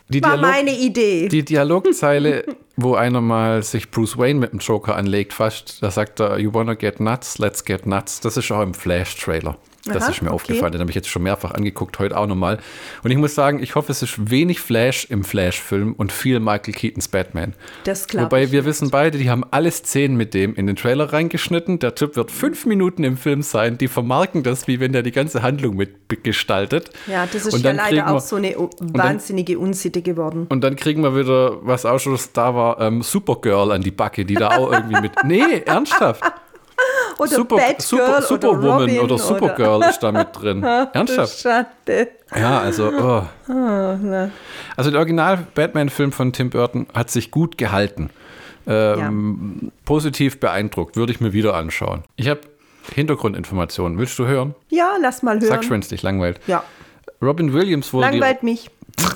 Die, war Dialog- meine Idee. die Dialogzeile, wo einer mal sich Bruce Wayne mit dem Joker anlegt, fast, da sagt er, you wanna get nuts, let's get nuts. Das ist auch im Flash-Trailer. Das Aha, ist mir okay. aufgefallen, den habe ich jetzt schon mehrfach angeguckt, heute auch nochmal. Und ich muss sagen, ich hoffe, es ist wenig Flash im Flash-Film und viel Michael Keatons Batman. Das glaub Wobei wir wissen beide, die haben alle Szenen mit dem in den Trailer reingeschnitten. Der Typ wird fünf Minuten im Film sein. Die vermarken das, wie wenn der die ganze Handlung mitgestaltet. ja, das ist ja dann leider auch wir- so eine wahnsinnige Unsitte geworden. Und dann kriegen wir wieder, was auch schon da war, ähm, Supergirl an die Backe, die da auch irgendwie mit. Nee, ernsthaft. Oder Super, Batgirl Super, Superwoman oder, oder, Supergirl ist da mit drin. Ernsthaft. Schade. Ja, also. Oh. Also der Original-Batman-Film von Tim Burton hat sich gut gehalten. Ähm, Positiv beeindruckt, würde ich mir wieder anschauen. Ich habe Hintergrundinformationen. Willst du hören? Ja, lass mal hören. Sag schon, wenn es dich langweilt. Ja, Robin Williams wurde langweilt mich.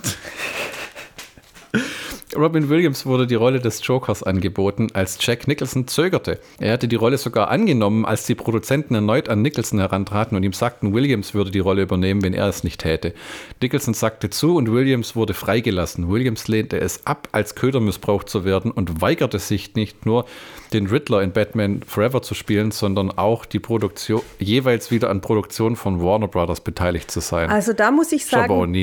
Robin Williams wurde die Rolle des Jokers angeboten, als Jack Nicholson zögerte. Er hatte die Rolle sogar angenommen, als die Produzenten erneut an Nicholson herantraten und ihm sagten, Williams würde die Rolle übernehmen, wenn er es nicht täte. Nicholson sagte zu und Williams wurde freigelassen. Williams lehnte es ab, als Köder missbraucht zu werden und weigerte sich nicht nur, den Riddler in Batman Forever zu spielen, sondern auch die Produktion, jeweils wieder an Produktionen von Warner Brothers beteiligt zu sein. Also da muss ich sagen,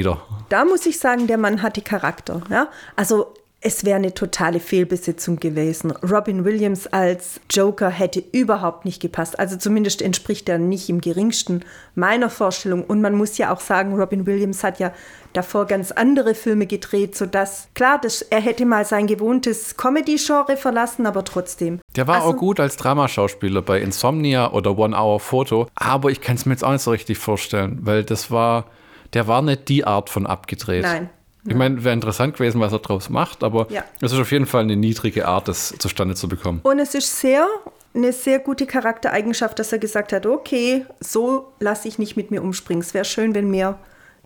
da muss ich sagen, der Mann hatte Charakter. Ja? Also es wäre eine totale Fehlbesetzung gewesen. Robin Williams als Joker hätte überhaupt nicht gepasst. Also zumindest entspricht er nicht im geringsten meiner Vorstellung. Und man muss ja auch sagen, Robin Williams hat ja davor ganz andere Filme gedreht, sodass, klar, das, er hätte mal sein gewohntes Comedy-Genre verlassen, aber trotzdem. Der war Also- auch gut als Dramaschauspieler bei Insomnia oder One Hour Photo, aber ich kann es mir jetzt auch nicht so richtig vorstellen, weil das war, der war nicht die Art von abgedreht. Nein. Ich meine, wäre interessant gewesen, was er draus macht, aber Ja. es ist auf jeden Fall eine niedrige Art, das zustande zu bekommen. Und es ist sehr eine sehr gute Charaktereigenschaft, dass er gesagt hat, okay, so lasse ich nicht mit mir umspringen. Es wäre schön, wenn wir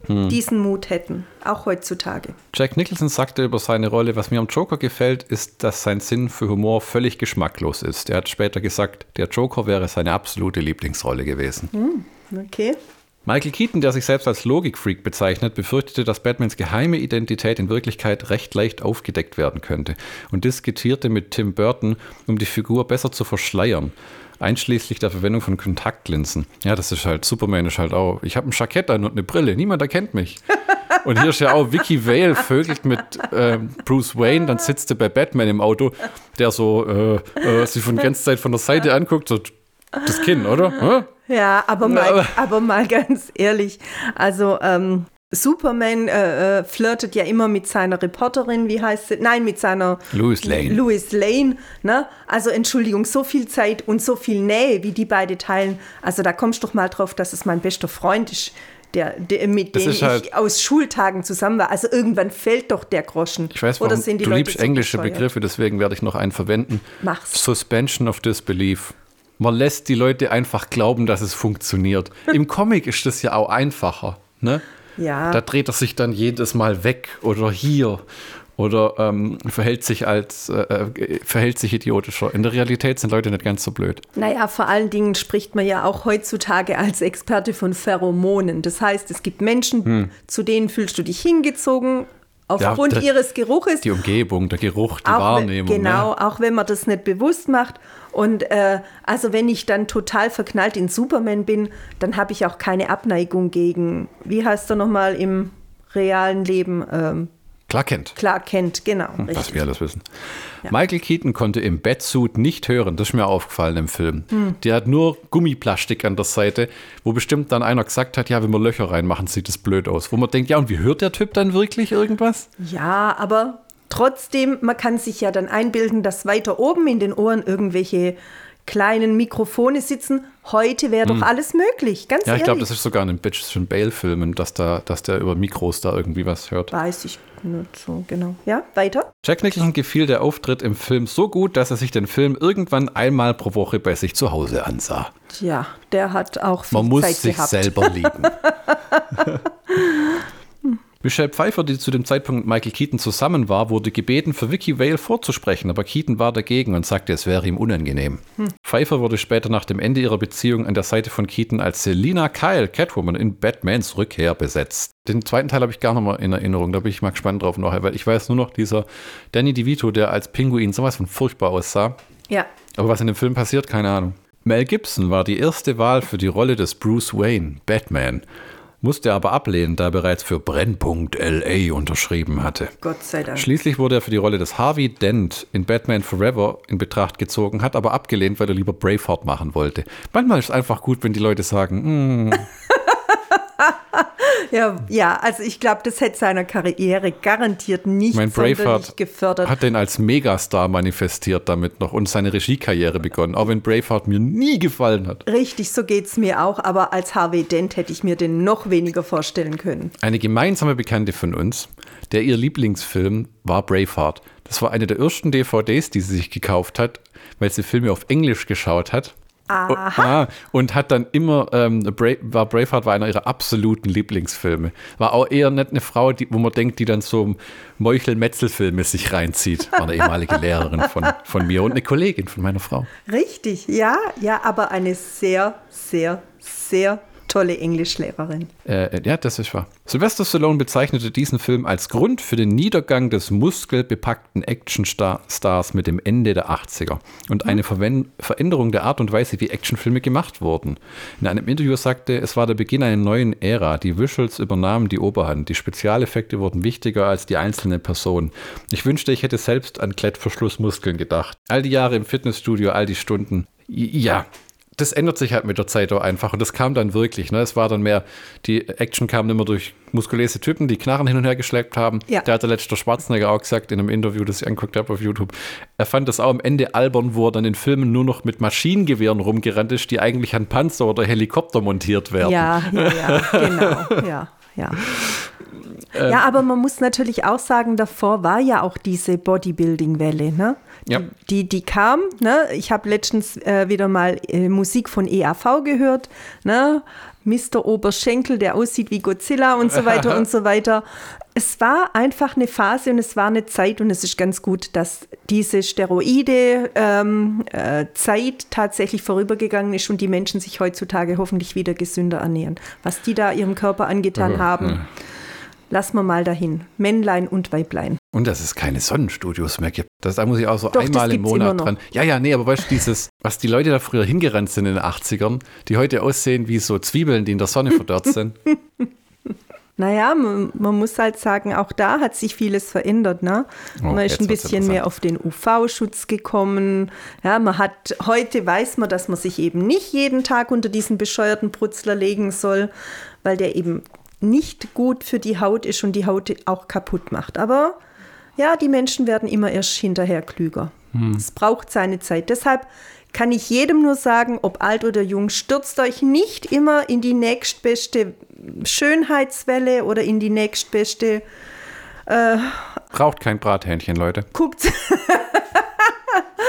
hm. diesen Mut hätten, auch heutzutage. Jack Nicholson sagte über seine Rolle, was mir am Joker gefällt, ist, dass sein Sinn für Humor völlig geschmacklos ist. Er hat später gesagt, der Joker wäre seine absolute Lieblingsrolle gewesen. Hm, okay. Michael Keaton, der sich selbst als Logikfreak bezeichnet, befürchtete, dass Batmans geheime Identität in Wirklichkeit recht leicht aufgedeckt werden könnte und diskutierte mit Tim Burton, um die Figur besser zu verschleiern einschließlich der Verwendung von Kontaktlinsen. Ja, das ist halt, Superman ist halt auch, ich habe ein Jackett an und eine Brille, niemand erkennt mich. Und hier ist ja auch Vicky Vale vögelt mit äh, Bruce Wayne, dann sitzt er bei Batman im Auto, der so äh, äh, sich von ganzen Zeit von der Seite anguckt, so das Kinn, oder? Ja, aber mal, aber mal ganz ehrlich, also ähm, Superman äh, äh, flirtet ja immer mit seiner Reporterin, wie heißt sie? Nein, mit seiner Louis Lane. Louis Lane. Ne? Also Entschuldigung, so viel Zeit und so viel Nähe, wie die beide teilen. Also da kommst du doch mal drauf, dass es mein bester Freund ist, der, der mit dem halt ich aus Schultagen zusammen war. Also irgendwann fällt doch der Groschen. Ich weiß, warum Oder sind die du Leute liebst so englische? Begriffe, deswegen werde ich noch einen verwenden. Mach's. Suspension of Disbelief. Man lässt die Leute einfach glauben, dass es funktioniert. Im Comic ist das ja auch einfacher. Ne? Ja. Da dreht er sich dann jedes Mal weg oder hier oder ähm, verhält sich als äh, äh, verhält sich idiotischer. In der Realität sind Leute nicht ganz so blöd. Naja, vor allen Dingen spricht man ja auch heutzutage als Experte von Pheromonen. Das heißt, es gibt Menschen, hm. zu denen fühlst du dich hingezogen, aufgrund ja, ihres Geruches. Die Umgebung, der Geruch, die auch Wahrnehmung. Genau, ne? auch wenn man das nicht bewusst macht. Und äh, also wenn ich dann total verknallt in Superman bin, dann habe ich auch keine Abneigung gegen, wie heißt er nochmal im realen Leben? Ähm, Clark Kent. Clark Kent, genau. Hm, was wir alles wissen. Ja. Michael Keaton konnte im Batsuit nicht hören, das ist mir aufgefallen im Film. Hm. Der hat nur Gummiplastik an der Seite, wo bestimmt dann einer gesagt hat, ja, wenn wir Löcher reinmachen, sieht das blöd aus. Wo man denkt, ja, und wie hört der Typ dann wirklich irgendwas? Ja, aber trotzdem, man kann sich ja dann einbilden, dass weiter oben in den Ohren irgendwelche kleinen Mikrofone sitzen. Heute wäre doch hm. alles möglich, ganz Ja, ich glaube, das ist sogar in den Bitches Bale-Filmen, dass, da, dass der über Mikros da irgendwie was hört. Weiß ich nicht so genau. Ja, weiter. Jack Nicholson gefiel der Auftritt im Film so gut, dass er sich den Film irgendwann einmal pro Woche bei sich zu Hause ansah. Tja, der hat auch viel Man muss Zeit sich gehabt. selber lieben. Michelle Pfeiffer, die zu dem Zeitpunkt mit Michael Keaton zusammen war, wurde gebeten, für Vicky Vale vorzusprechen, aber Keaton war dagegen und sagte, es wäre ihm unangenehm. Hm. Pfeiffer wurde später nach dem Ende ihrer Beziehung an der Seite von Keaton als Selina Kyle, Catwoman, in Batmans Rückkehr besetzt. Den zweiten Teil habe ich gar noch mal in Erinnerung, da bin ich mal gespannt drauf noch, weil ich weiß nur noch dieser Danny DeVito, der als Pinguin sowas von furchtbar aussah. Ja. Aber was in dem Film passiert, keine Ahnung. Mel Gibson war die erste Wahl für die Rolle des Bruce Wayne, Batman musste aber ablehnen, da er bereits für Brennpunkt LA unterschrieben hatte. Gott sei Dank. Schließlich wurde er für die Rolle des Harvey Dent in Batman Forever in Betracht gezogen, hat aber abgelehnt, weil er lieber Braveheart machen wollte. Manchmal ist es einfach gut, wenn die Leute sagen, mm. ja, ja, also ich glaube, das hätte seiner Karriere garantiert nicht mein Braveheart gefördert. Hat den als Megastar manifestiert damit noch und seine Regiekarriere begonnen, auch wenn Braveheart mir nie gefallen hat. Richtig, so geht es mir auch, aber als Harvey Dent hätte ich mir den noch weniger vorstellen können. Eine gemeinsame Bekannte von uns, der ihr Lieblingsfilm war Braveheart. Das war eine der ersten DVDs, die sie sich gekauft hat, weil sie Filme auf Englisch geschaut hat Aha. Ah, und hat dann immer, ähm, Bra war Braveheart war einer ihrer absoluten Lieblingsfilme. War auch eher nicht eine Frau, die, wo man denkt, die dann so Meuchel-Metzel-Filme sich reinzieht. War eine ehemalige Lehrerin von, von mir und eine Kollegin von meiner Frau. Richtig, ja, ja, aber eine sehr, sehr, sehr tolle Englischlehrerin. Äh, ja, das ist wahr. Sylvester Stallone bezeichnete diesen Film als Grund für den Niedergang des muskelbepackten Actionstars mit dem Ende der 80er und eine Verwen Veränderung der Art und Weise, wie Actionfilme gemacht wurden. In einem Interview sagte, es war der Beginn einer neuen Ära. Die Visuals übernahmen die Oberhand. Die Spezialeffekte wurden wichtiger als die einzelne Person. Ich wünschte, ich hätte selbst an Klettverschlussmuskeln gedacht. All die Jahre im Fitnessstudio, all die Stunden. Ja, das ändert sich halt mit der Zeit auch einfach. Und das kam dann wirklich. Ne? Es war dann mehr, die Action kam immer durch muskulöse Typen, die Knarren hin und her geschleppt haben. Ja. Der hat der letzte Schwarzenegger auch gesagt in einem Interview, das ich angeguckt habe auf YouTube. Er fand das auch am Ende albern, wo er dann in Filmen nur noch mit Maschinengewehren rumgerannt ist, die eigentlich an Panzer oder Helikopter montiert werden. Ja, ja, ja genau. ja, ja. Ähm, ja, aber man muss natürlich auch sagen, davor war ja auch diese Bodybuilding-Welle, ne? Ja. Die, die kam, ne? Ich habe letztens äh, wieder mal äh, Musik von EAV gehört, ne? Mr. Oberschenkel, der aussieht wie Godzilla und so weiter und so weiter. Es war einfach eine Phase und es war eine Zeit und es ist ganz gut, dass diese Steroide-Zeit ähm, äh, tatsächlich vorübergegangen ist und die Menschen sich heutzutage hoffentlich wieder gesünder ernähren. Was die da ihrem Körper angetan ja, haben. Lassen wir mal dahin. Männlein und Weiblein. Und dass es keine Sonnenstudios mehr gibt. Das, da muss ich auch so Doch, einmal im Monat dran. Ja, ja, nee, aber weißt du, dieses, was die Leute da früher hingerannt sind in den 80ern, die heute aussehen wie so Zwiebeln, die in der Sonne verdörrt sind. Naja, man, man, muss halt sagen, auch da hat sich vieles verändert. Ne? Oh, man ist ein bisschen mehr auf den UV-Schutz gekommen. Ja, man hat, heute weiß man, dass man sich eben nicht jeden Tag unter diesen bescheuerten Brutzler legen soll, weil der eben nicht gut für die Haut ist und die Haut auch kaputt macht. Aber ja, die Menschen werden immer erst hinterher klüger. Hm. Es braucht seine Zeit. Deshalb kann ich jedem nur sagen, ob alt oder jung, stürzt euch nicht immer in die nächstbeste Schönheitswelle oder in die nächstbeste. Äh, Braucht kein Brathähnchen, Leute. Guckt.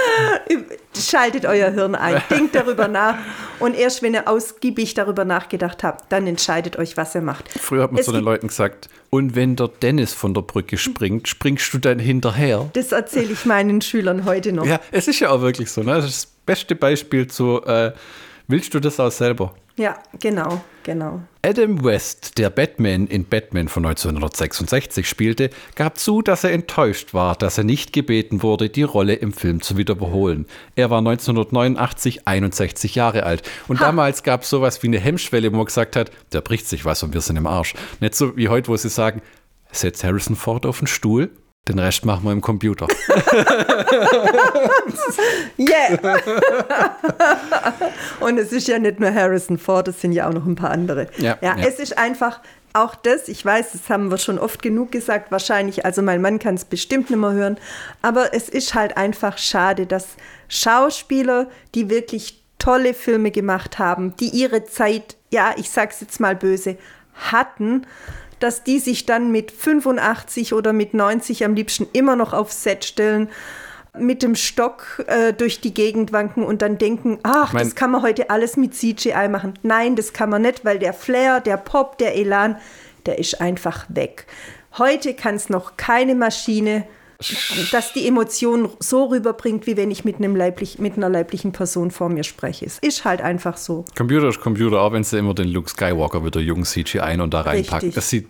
Schaltet euer Hirn ein, denkt darüber nach und erst wenn ihr ausgiebig darüber nachgedacht habt, dann entscheidet euch, was ihr macht. Früher hat man es zu den Leuten gesagt, und wenn der Dennis von der Brücke springt, springst du dann hinterher? Das erzähle ich meinen Schülern heute noch. Ja, es ist ja auch wirklich so. Ne? Das ist das beste Beispiel zu, äh, willst du das auch selber? Ja, genau, genau. Adam West, der Batman in Batman von 1966 spielte, gab zu, dass er enttäuscht war, dass er nicht gebeten wurde, die Rolle im Film zu wiederholen. Er war 1989 61 Jahre alt und ha. damals gab es sowas wie eine Hemmschwelle, wo man gesagt hat, der bricht sich was und wir sind im Arsch. Nicht so wie heute, wo sie sagen, setz Harrison Ford auf den Stuhl, den Rest machen wir im Computer. yeah! Und es ist ja nicht nur Harrison Ford, es sind ja auch noch ein paar andere. Ja, ja, ja. es ist einfach auch das, ich weiß, das haben wir schon oft genug gesagt, wahrscheinlich, also mein Mann kann es bestimmt nicht mehr hören, aber es ist halt einfach schade, dass Schauspieler, die wirklich tolle Filme gemacht haben, die ihre Zeit, ja, ich sag's jetzt mal böse, hatten, dass die sich dann mit 85 oder mit 90 am liebsten immer noch aufs Set stellen, mit dem Stock äh, durch die Gegend wanken und dann denken, ach, mein, das kann man heute alles mit CGI machen. Nein, das kann man nicht, weil der Flair, der Pop, der Elan, der ist einfach weg. Heute kann es noch keine Maschine dass die Emotion so rüberbringt, wie wenn ich mit, einem leiblich, mit einer leiblichen Person vor mir spreche. Es ist halt einfach so. Computer ist Computer, auch wenn sie immer den Luke Skywalker wieder jung CGI ein und da reinpackt. Das sieht,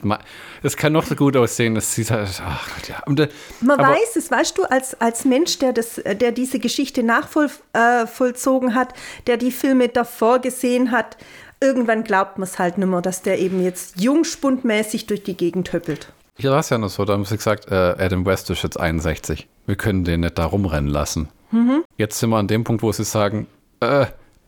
das kann noch so gut aussehen. Das sieht halt, ach Gott, ja. Und, äh, Man weiß es, weißt du, als, als Mensch, der, das, der diese Geschichte nachvollzogen äh, hat, der die Filme davor gesehen hat, irgendwann glaubt man es halt nicht mehr, dass der eben jetzt jungspundmäßig durch die Gegend höppelt. Hier war es ja noch so, da haben sie gesagt, äh, Adam West ist jetzt 61. Wir können den nicht da rumrennen lassen. Mhm. Jetzt sind wir an dem Punkt, wo sie sagen, äh,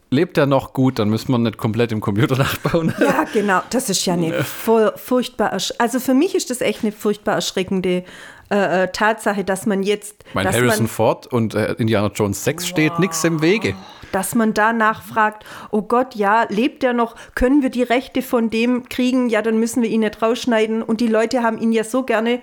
lebt er noch gut, dann müssen wir nicht komplett im Computer nachbauen. Ja, genau. Das ist ja eine furchtbar, also für mich ist das echt eine furchtbar erschreckende äh, äh, Tatsache, dass man jetzt. Mein Harrison man, Ford und äh, Indiana Jones 6 wow. steht nichts im Wege dass man danach fragt, oh Gott, ja, lebt er noch? Können wir die Rechte von dem kriegen? Ja, dann müssen wir ihn nicht rausschneiden. Und die Leute haben ihn ja so gerne.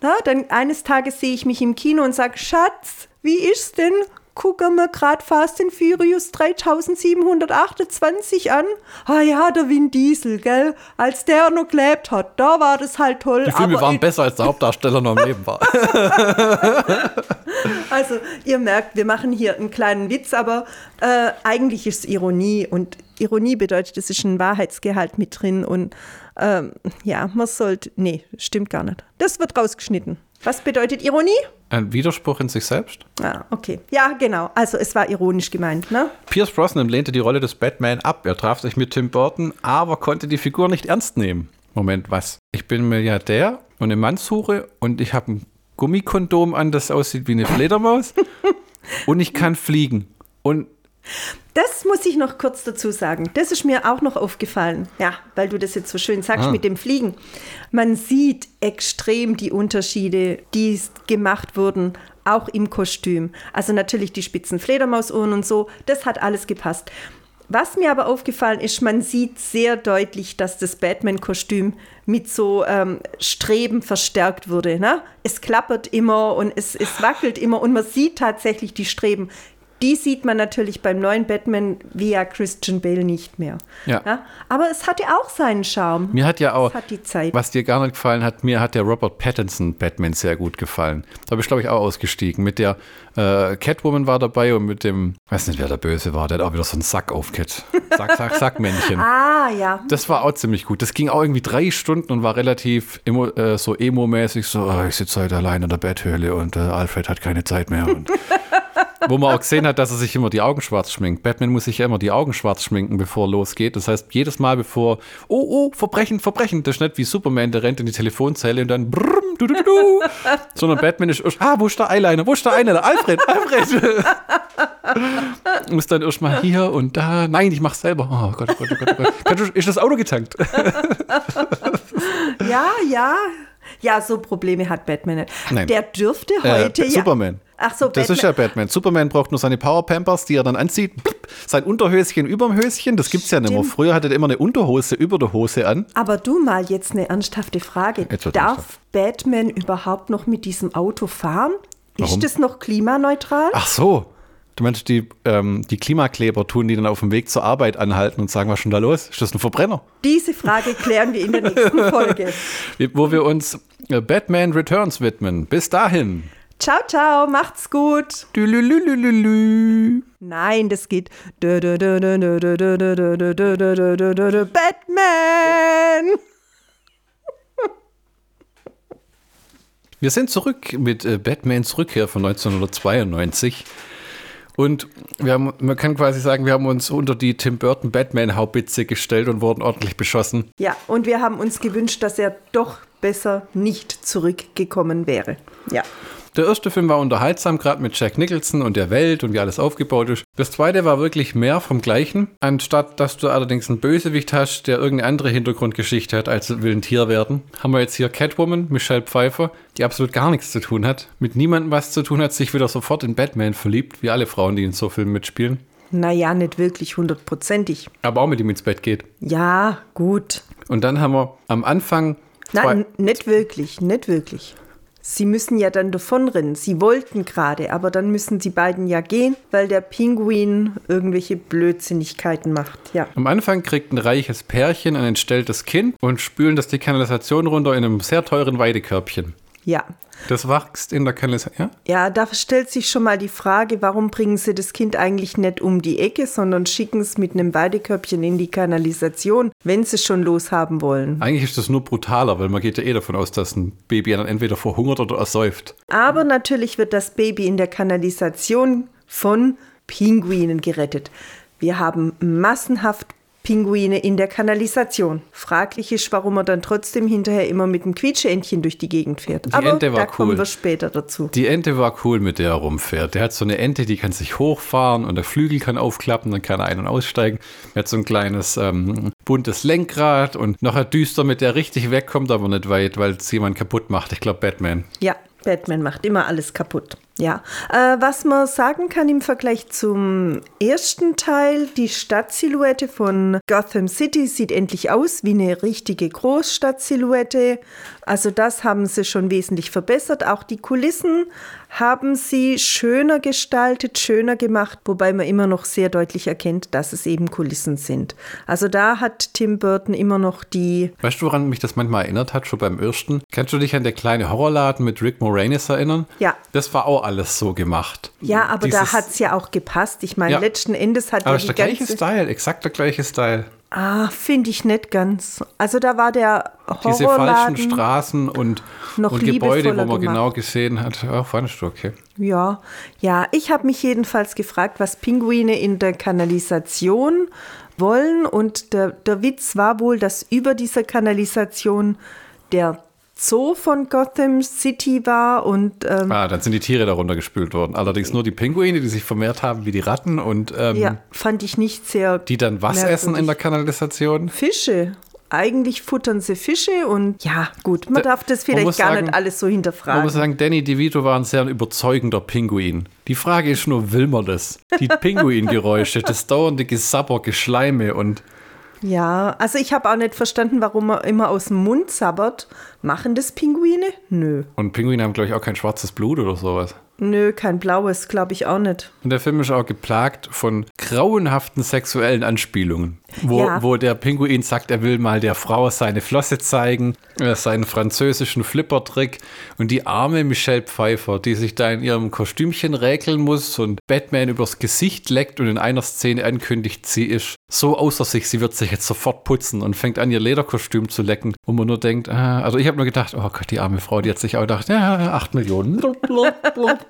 Na, dann eines Tages sehe ich mich im Kino und sage, Schatz, wie ist's denn? Gucken wir gerade Fast and Furious 3728 an. Ah ja, der Vin Diesel, gell? Als der noch gelebt hat, da war das halt toll. Die Filme waren besser, als der Hauptdarsteller noch im Leben war. also, ihr merkt, wir machen hier einen kleinen Witz, aber äh, eigentlich ist es Ironie und Ironie bedeutet, es ist ein Wahrheitsgehalt mit drin und ähm, ja, man sollte, nee, stimmt gar nicht. Das wird rausgeschnitten. Was bedeutet Ironie? Ein Widerspruch in sich selbst? Ah, okay. Ja, genau. Also es war ironisch gemeint, ne? Pierce Brosnan lehnte die Rolle des Batman ab. Er traf sich mit Tim Burton, aber konnte die Figur nicht ernst nehmen. Moment, was? Ich bin Milliardär und eine Mannshure und ich habe ein Gummikondom an, das aussieht wie eine Fledermaus und ich kann fliegen. Und das muss ich noch kurz dazu sagen. Das ist mir auch noch aufgefallen. Ja, weil du das jetzt so schön sagst ah. mit dem Fliegen. Man sieht extrem die Unterschiede, die gemacht wurden, auch im Kostüm. Also natürlich die spitzen Fledermausuhren und so, das hat alles gepasst. Was mir aber aufgefallen ist, man sieht sehr deutlich, dass das Batman-Kostüm mit so ähm, Streben verstärkt wurde. Ne? Es klappert immer und es, es wackelt immer und man sieht tatsächlich die Streben. Die sieht man natürlich beim neuen Batman via Christian Bale nicht mehr. Ja. Ja? Aber es hatte auch seinen Charme. Mir hat ja auch, hat was dir gar nicht gefallen hat, mir hat der Robert Pattinson Batman sehr gut gefallen. Da bin ich, glaube ich, auch ausgestiegen. Mit der äh, Catwoman war dabei und mit dem, weiß nicht, wer der Böse war, der hat auch wieder so einen Sack auf Cat. Sack, Sack, Sackmännchen. Ah, ja. Das war auch ziemlich gut. Das ging auch irgendwie drei Stunden und war relativ emo, äh, so emo-mäßig, so, oh, ich sitze heute allein in der Betthöhle und äh, Alfred hat keine Zeit mehr. Und wo man auch gesehen hat, dass er sich immer die Augen schwarz schminkt. Batman muss sich ja immer die Augen schwarz schminken, bevor losgeht. Das heißt, jedes Mal bevor, oh, oh, Verbrechen, Verbrechen, das ist nicht wie Superman, der rennt in die Telefonzelle und dann brrm, du, du, du, du. Sondern Batman ist ah, wo ist der Eyeliner, wo ist der Eyeliner? Alfred, Alfred. muss dann erst mal hier und da. Nein, ich mach's selber. Oh Gott, oh Gott, oh Gott, oh Gott. Ist das Auto getankt? Ja, ja. Ja, so Probleme hat Batman nicht. Nein. Der dürfte heute Äh, ja. Superman. Ach so, Das Batman. ist ja Batman. Superman braucht nur seine Power Pampers, die er dann anzieht. Sein Unterhöschen überm Höschen. Das gibt's ja nicht mehr. Früher hatte er immer eine Unterhose über der Hose an. Aber du mal jetzt eine ernsthafte Frage. Darf. Batman überhaupt noch mit diesem Auto fahren? Warum? Ist das noch klimaneutral? Ach so. Du meinst, die, ähm, die Klimakleber tun, die dann auf dem Weg zur Arbeit anhalten und sagen, was ist denn da los? Ist das ein Verbrenner? Diese Frage klären wir in der nächsten Folge. Wo wir uns äh, Batman Returns widmen. Bis dahin. Ciao, ciao, macht's gut. Nein, das geht. Batman! Wir sind zurück mit äh, Batmans Rückkehr von 1992. Und wir haben, man kann quasi sagen, wir haben uns unter die Tim Burton Batman-Haubitze gestellt und wurden ordentlich beschossen. Ja, und wir haben uns gewünscht, dass er doch besser nicht zurückgekommen wäre. Ja. Der erste Film war unterhaltsam, gerade mit Jack Nicholson und der Welt und wie alles aufgebaut ist. Das zweite war wirklich mehr vom Gleichen. Anstatt dass du allerdings einen Bösewicht hast, der irgendeine andere Hintergrundgeschichte hat, als will ein Tier werden, haben wir jetzt hier Catwoman, Michelle Pfeiffer, die absolut gar nichts zu tun hat, mit niemandem was zu tun hat, sich wieder sofort in Batman verliebt, wie alle Frauen, die in so Filmen mitspielen, Naja, nicht wirklich hundertprozentig. aber auch mit ihm ins Bett geht. Ja, gut. Und dann haben wir am Anfang Nein, nicht wirklich, nicht wirklich. Sie müssen ja dann davonrennen. Sie wollten gerade, aber dann müssen die beiden ja gehen, weil der Pinguin irgendwelche Blödsinnigkeiten macht. Ja. Am Anfang kriegt ein reiches Pärchen ein entstelltes Kind und spülen das die Kanalisation runter in einem sehr teuren Weidekörbchen. Ja. Das wächst in der Kanalisation. Ja? Ja, da stellt sich schon mal die Frage, warum bringen sie das Kind eigentlich nicht um die Ecke, sondern schicken es mit einem Weidekörbchen in die Kanalisation, wenn sie es schon loshaben wollen. Eigentlich ist das nur brutaler, weil man geht ja eh davon aus, dass ein Baby dann entweder verhungert oder ersäuft. Aber natürlich wird das Baby in der Kanalisation von Pinguinen gerettet. Wir haben massenhaft Pinguine in der Kanalisation. Fraglich ist, warum er dann trotzdem hinterher immer mit dem Quietscheentchen durch die Gegend fährt. Die Aber Ente war da kommen cool. wir später dazu. Die Ente war cool, mit der er rumfährt. Der hat so eine Ente, die kann sich hochfahren und der Flügel kann aufklappen, dann kann er ein- und aussteigen. Er hat so ein kleines ähm, buntes Lenkrad und noch ein düster, mit der richtig wegkommt, aber nicht weit, weil es jemand kaputt macht. Ich glaube, Batman. Ja, Batman macht immer alles kaputt. Ja, äh, was man sagen kann im Vergleich zum ersten Teil, die Stadtsilhouette von Gotham City sieht endlich aus wie eine richtige Großstadtsilhouette. Also das haben sie schon wesentlich verbessert. Auch die Kulissen haben sie schöner gestaltet, schöner gemacht, wobei man immer noch sehr deutlich erkennt, dass es eben Kulissen sind. Also da hat Tim Burton immer noch die Weißt du, woran mich das manchmal erinnert hat, schon beim ersten? Kannst du dich an der kleine Horrorladen mit Rick Moranis erinnern? Ja. Das war auch alles so gemacht. Ja, aber da Dieses- hat es ja auch gepasst. Ich meine, Ja. letzten Endes hat Aber ja die ist der gleiche ganze... Style, exakt der gleiche Style. Ah, finde ich nicht ganz. Also da war der Diese falschen Horrorladen... Straßen und, und Gebäude, wo man gemacht. genau gesehen hat. Ach, fandest du okay. Ja, ja, ich habe mich jedenfalls gefragt, was Pinguine in der Kanalisation wollen. Und der, der Witz war wohl, dass über dieser Kanalisation der Zoo von Gotham City war und ähm, Ah, dann sind die Tiere darunter gespült worden. Allerdings nur die Pinguine, die sich vermehrt haben wie die Ratten und ähm, ja, fand ich nicht sehr die dann was essen in der merkwürdig. Kanalisation. Fische. eigentlich futtern sie Fische und ja, gut, man Da- darf das man vielleicht gar sagen- nicht alles so Man hinterfragen. muss sagen, Danny DeVito war ein sehr überzeugender Pinguin. Die Frage ist nur, will man das? Die Pinguingeräusche, das dauernde Gesabber, Geschleime und Ja, also ich habe auch nicht verstanden, warum er immer aus dem Mund sabbert. Machen das Pinguine? Nö. Und Pinguine haben, glaube ich, auch kein schwarzes Blut oder sowas. Nö, kein blaues, glaube ich auch nicht. Und der Film ist auch geplagt von grauenhaften sexuellen Anspielungen. Wo, Ja. wo der Pinguin sagt, er will mal der Frau seine Flosse zeigen, äh, seinen französischen Flippertrick. Und die arme Michelle Pfeiffer, die sich da in ihrem Kostümchen räkeln muss und Batman übers Gesicht leckt und in einer Szene ankündigt, sie ist so außer sich, sie wird sich jetzt sofort putzen und fängt an, ihr Lederkostüm zu lecken. Wo man nur denkt, ah, also ich habe nur gedacht, oh Gott, die arme Frau, die hat sich auch gedacht, ja, 8 Millionen.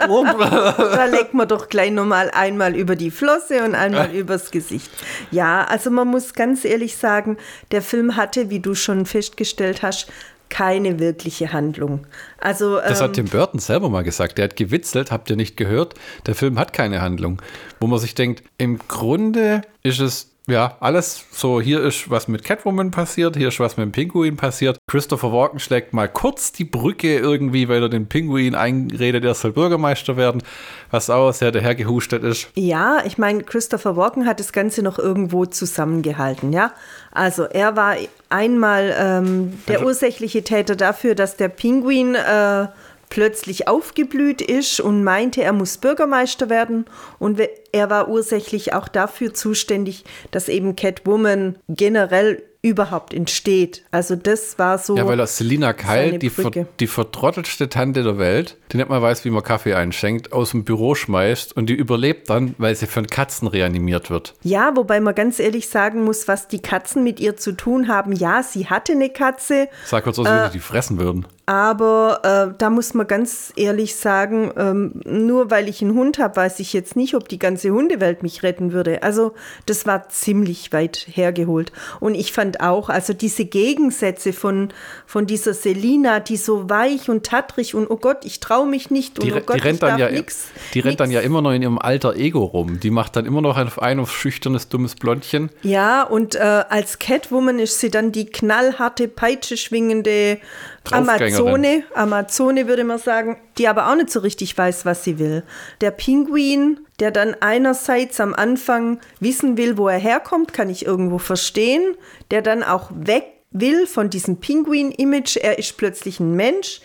Da legt man doch gleich nochmal einmal über die Flosse und einmal übers Gesicht. Ja, also man muss ganz ehrlich sagen, der Film hatte, wie du schon festgestellt hast, keine wirkliche Handlung. Also Das ähm, hat Tim Burton selber mal gesagt. Der hat gewitzelt, habt ihr nicht gehört? Der Film hat keine Handlung. Wo man sich denkt, im Grunde ist es ja alles so, hier ist was mit Catwoman passiert, hier ist was mit dem Pinguin passiert. Christopher Walken schlägt mal kurz die Brücke irgendwie, weil er den Pinguin einredet, er soll Bürgermeister werden, was auch sehr dahergehustet ist. Ja, ich meine, Christopher Walken hat das Ganze noch irgendwo zusammengehalten, ja. Also er war einmal ähm, der Also- ursächliche Täter dafür, dass der Pinguin äh, plötzlich aufgeblüht ist und meinte, er muss Bürgermeister werden. Und er war ursächlich auch dafür zuständig, dass eben Catwoman generell überhaupt entsteht. Also das war so. Ja, weil er Selina Keil, die, ver die vertrottelste Tante der Welt, die nicht mal weiß, wie man Kaffee einschenkt, aus dem Büro schmeißt und die überlebt dann, weil sie von Katzen reanimiert wird. Ja, wobei man ganz ehrlich sagen muss, was die Katzen mit ihr zu tun haben. Ja, sie hatte eine Katze, Sag kurz aus, Äh, wie die fressen würden. Aber äh, da muss man ganz ehrlich sagen, ähm, nur weil ich einen Hund habe, weiß ich jetzt nicht, ob die ganze Hundewelt mich retten würde. Also das war ziemlich weit hergeholt. Und ich fand auch, also diese Gegensätze von, von dieser Selina, die so weich und tattrig und oh Gott, ich traue mich nicht und Die, oh Gott, die rennt ich dann ja, nix, die rennt dann nix. ja immer noch in ihrem alter Ego rum. Die macht dann immer noch auf ein auf schüchternes, dummes Blondchen. Ja, und äh, als Catwoman ist sie dann die knallharte, Peitsche schwingende Draufgängerin. Amazone, Amazone würde man sagen, die aber auch nicht so richtig weiß, was sie will. Der Pinguin, der dann einerseits am Anfang wissen will, wo er herkommt, kann ich irgendwo verstehen, der dann auch weg will von diesem Pinguin-Image, er ist plötzlich ein Mensch.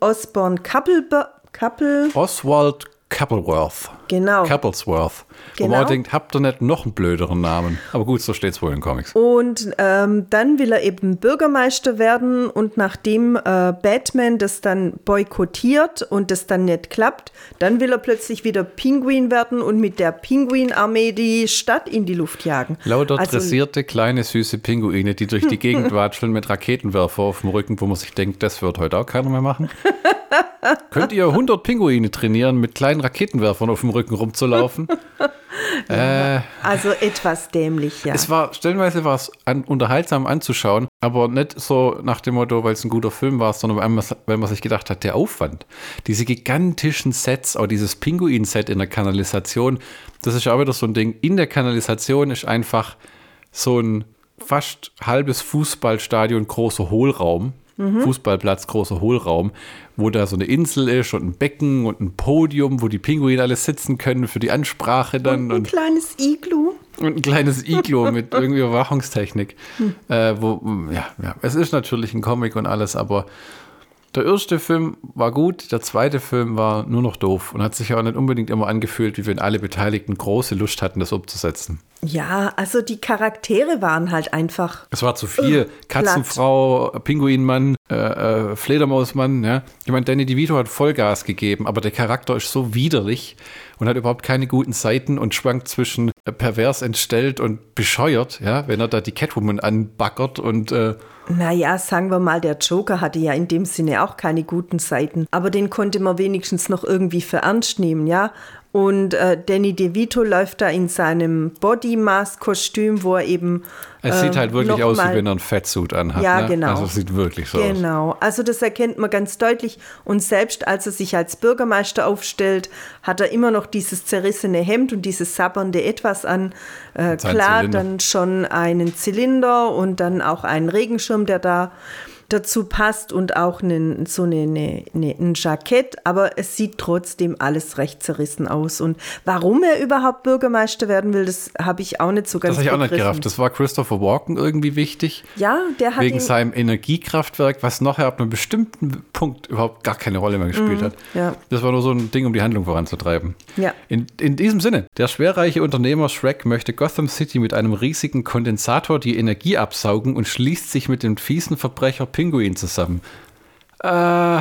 Osborne Couple, Couple Oswald Coupleworth. Genau. Couplesworth. Wo Genau. man auch denkt, habt ihr nicht noch einen blöderen Namen? Aber gut, so steht es wohl in Comics. Und ähm, dann will er eben Bürgermeister werden und nachdem äh, Batman das dann boykottiert und das dann nicht klappt, dann will er plötzlich wieder Pinguin werden und mit der Pinguinarmee die Stadt in die Luft jagen. Lauter Also- dressierte, kleine, süße Pinguine, die durch die Gegend watscheln mit Raketenwerfer auf dem Rücken, wo man sich denkt, das wird heute auch keiner mehr machen. Könnt ihr 100 Pinguine trainieren, mit kleinen Raketenwerfern auf dem Rücken rumzulaufen? äh, Also etwas dämlich, ja. Es war, stellenweise war es an, unterhaltsam anzuschauen, aber nicht so nach dem Motto, weil es ein guter Film war, sondern weil man, sich gedacht hat, der Aufwand. Diese gigantischen Sets, auch dieses Pinguin-Set in der Kanalisation, das ist auch wieder so ein Ding. In der Kanalisation ist einfach so ein fast halbes Fußballstadion großer Hohlraum. Fußballplatz, großer Hohlraum, wo da so eine Insel ist und ein Becken und ein Podium, wo die Pinguine alle sitzen können für die Ansprache dann. ein und kleines Iglu. und ein kleines Iglo mit irgendwie Überwachungstechnik. Äh, wo, ja, ja, es ist natürlich ein Comic und alles, aber der erste Film war gut, der zweite Film war nur noch doof und hat sich auch nicht unbedingt immer angefühlt, wie wenn alle Beteiligten große Lust hatten, das umzusetzen. Ja, also die Charaktere waren halt einfach. Es war zu viel. Äh, Katzenfrau, Pinguinmann, äh, äh, Fledermausmann, ja. Ich meine, Danny DeVito hat Vollgas gegeben, aber der Charakter ist so widerlich und hat überhaupt keine guten Seiten und schwankt zwischen äh, pervers entstellt und bescheuert, ja, wenn er da die Catwoman anbaggert und äh, Naja, sagen wir mal, der Joker hatte ja in dem Sinne auch keine guten Seiten, aber den konnte man wenigstens noch irgendwie für ernst nehmen, ja. Und äh, Danny DeVito läuft da in seinem Body Mask Kostüm, wo er eben. Es sieht äh, halt wirklich aus, mal- wie wenn er einen Fettsuit anhat. Ja, ne? genau. Also es sieht wirklich so aus. Genau, also das erkennt man ganz deutlich. Und selbst als er sich als Bürgermeister aufstellt, hat er immer noch dieses zerrissene Hemd und dieses sabbernde Etwas an. Äh, klar, Zylinder. dann schon einen Zylinder und dann auch einen Regenschirm, der da dazu passt und auch einen, so eine, eine, eine, ein Jackett, aber es sieht trotzdem alles recht zerrissen aus. Und warum er überhaupt Bürgermeister werden will, das habe ich auch nicht so ganz Das habe ich auch nicht gerafft. Das war Christopher Walken irgendwie wichtig. Ja, der hat Wegen seinem Energiekraftwerk, was nachher ab einem bestimmten Punkt überhaupt gar keine Rolle mehr gespielt hat. Mhm, ja. Das war nur so ein Ding, um die Handlung voranzutreiben. Ja. In, in diesem Sinne, der schwerreiche Unternehmer Shrek möchte Gotham City mit einem riesigen Kondensator die Energie absaugen und schließt sich mit dem fiesen Verbrecher Pinguin zusammen. Äh,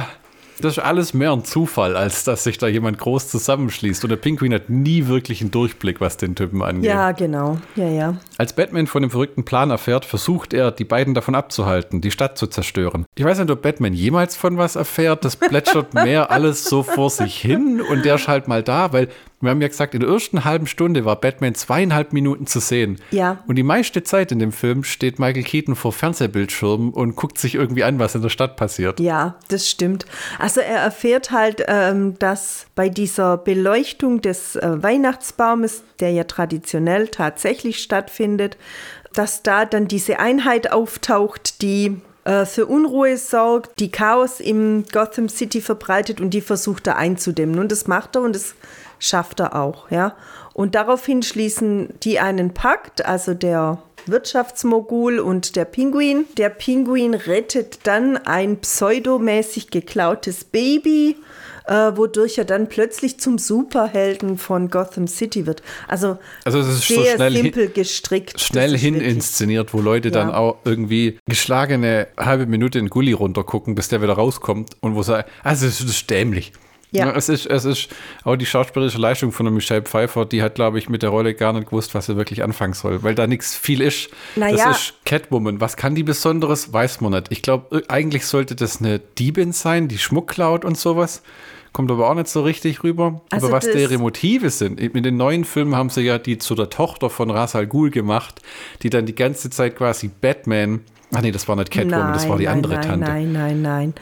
das ist alles mehr ein Zufall, als dass sich da jemand groß zusammenschließt. Und der Pinguin hat nie wirklich einen Durchblick, was den Typen angeht. ja, genau, ja, ja. Als Batman von dem verrückten Plan erfährt, versucht er, die beiden davon abzuhalten, die Stadt zu zerstören. Ich weiß nicht, ob Batman jemals von was erfährt. Das plätschert mehr alles so vor sich hin und der ist halt mal da, weil wir haben ja gesagt, in der ersten halben Stunde war Batman zweieinhalb Minuten zu sehen. Ja. Und die meiste Zeit in dem Film steht Michael Keaton vor Fernsehbildschirmen und guckt sich irgendwie an, was in der Stadt passiert. Ja, das stimmt. Also er erfährt halt, ähm, dass bei dieser Beleuchtung des äh, Weihnachtsbaumes, der ja traditionell tatsächlich stattfindet, dass da dann diese Einheit auftaucht, die äh, für Unruhe sorgt, die Chaos im Gotham City verbreitet und die versucht er einzudämmen. Und das macht er und das schafft er auch, ja. Und daraufhin schließen die einen Pakt, also der Wirtschaftsmogul und der Pinguin. Der Pinguin rettet dann ein pseudomäßig geklautes Baby, äh, wodurch er dann plötzlich zum Superhelden von Gotham City wird. Also, Also es ist so sehr schnell hin- simpel gestrickt. Schnell hin wirklich- inszeniert, wo Leute dann Ja. auch irgendwie geschlagene halbe Minute in Gully runtergucken, bis der wieder rauskommt und wo sie, also es ist dämlich. Ja. es ist, es ist auch die schauspielerische Leistung von der Michelle Pfeiffer, die hat, glaube ich, mit der Rolle gar nicht gewusst, was sie wirklich anfangen soll, weil da nichts viel ist. Naja. Das ist Catwoman. Was kann die Besonderes? Weiß man nicht. Ich glaube, eigentlich sollte das eine Diebin sein, die Schmuck klaut und sowas. Kommt aber auch nicht so richtig rüber. Also aber was ihre Motive sind. In den neuen Filmen haben sie ja die zu der Tochter von Ras Al Ghul gemacht, die dann die ganze Zeit quasi Batman. Ach nee, das war nicht Catwoman, das war die nein, andere nein, Tante. Nein, nein, nein.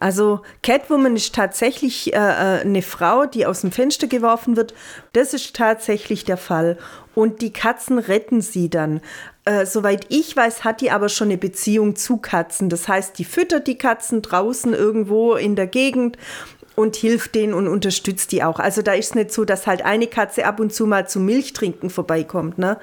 Also Catwoman ist tatsächlich äh, äh, eine Frau, die aus dem Fenster geworfen wird. Das ist tatsächlich der Fall. Und die Katzen retten sie dann. Äh, soweit ich weiß, hat die aber schon eine Beziehung zu Katzen. Das heißt, die füttert die Katzen draußen irgendwo in der Gegend und hilft denen und unterstützt die auch. Also da ist es nicht so, dass halt eine Katze ab und zu mal zum Milchtrinken vorbeikommt. Ne?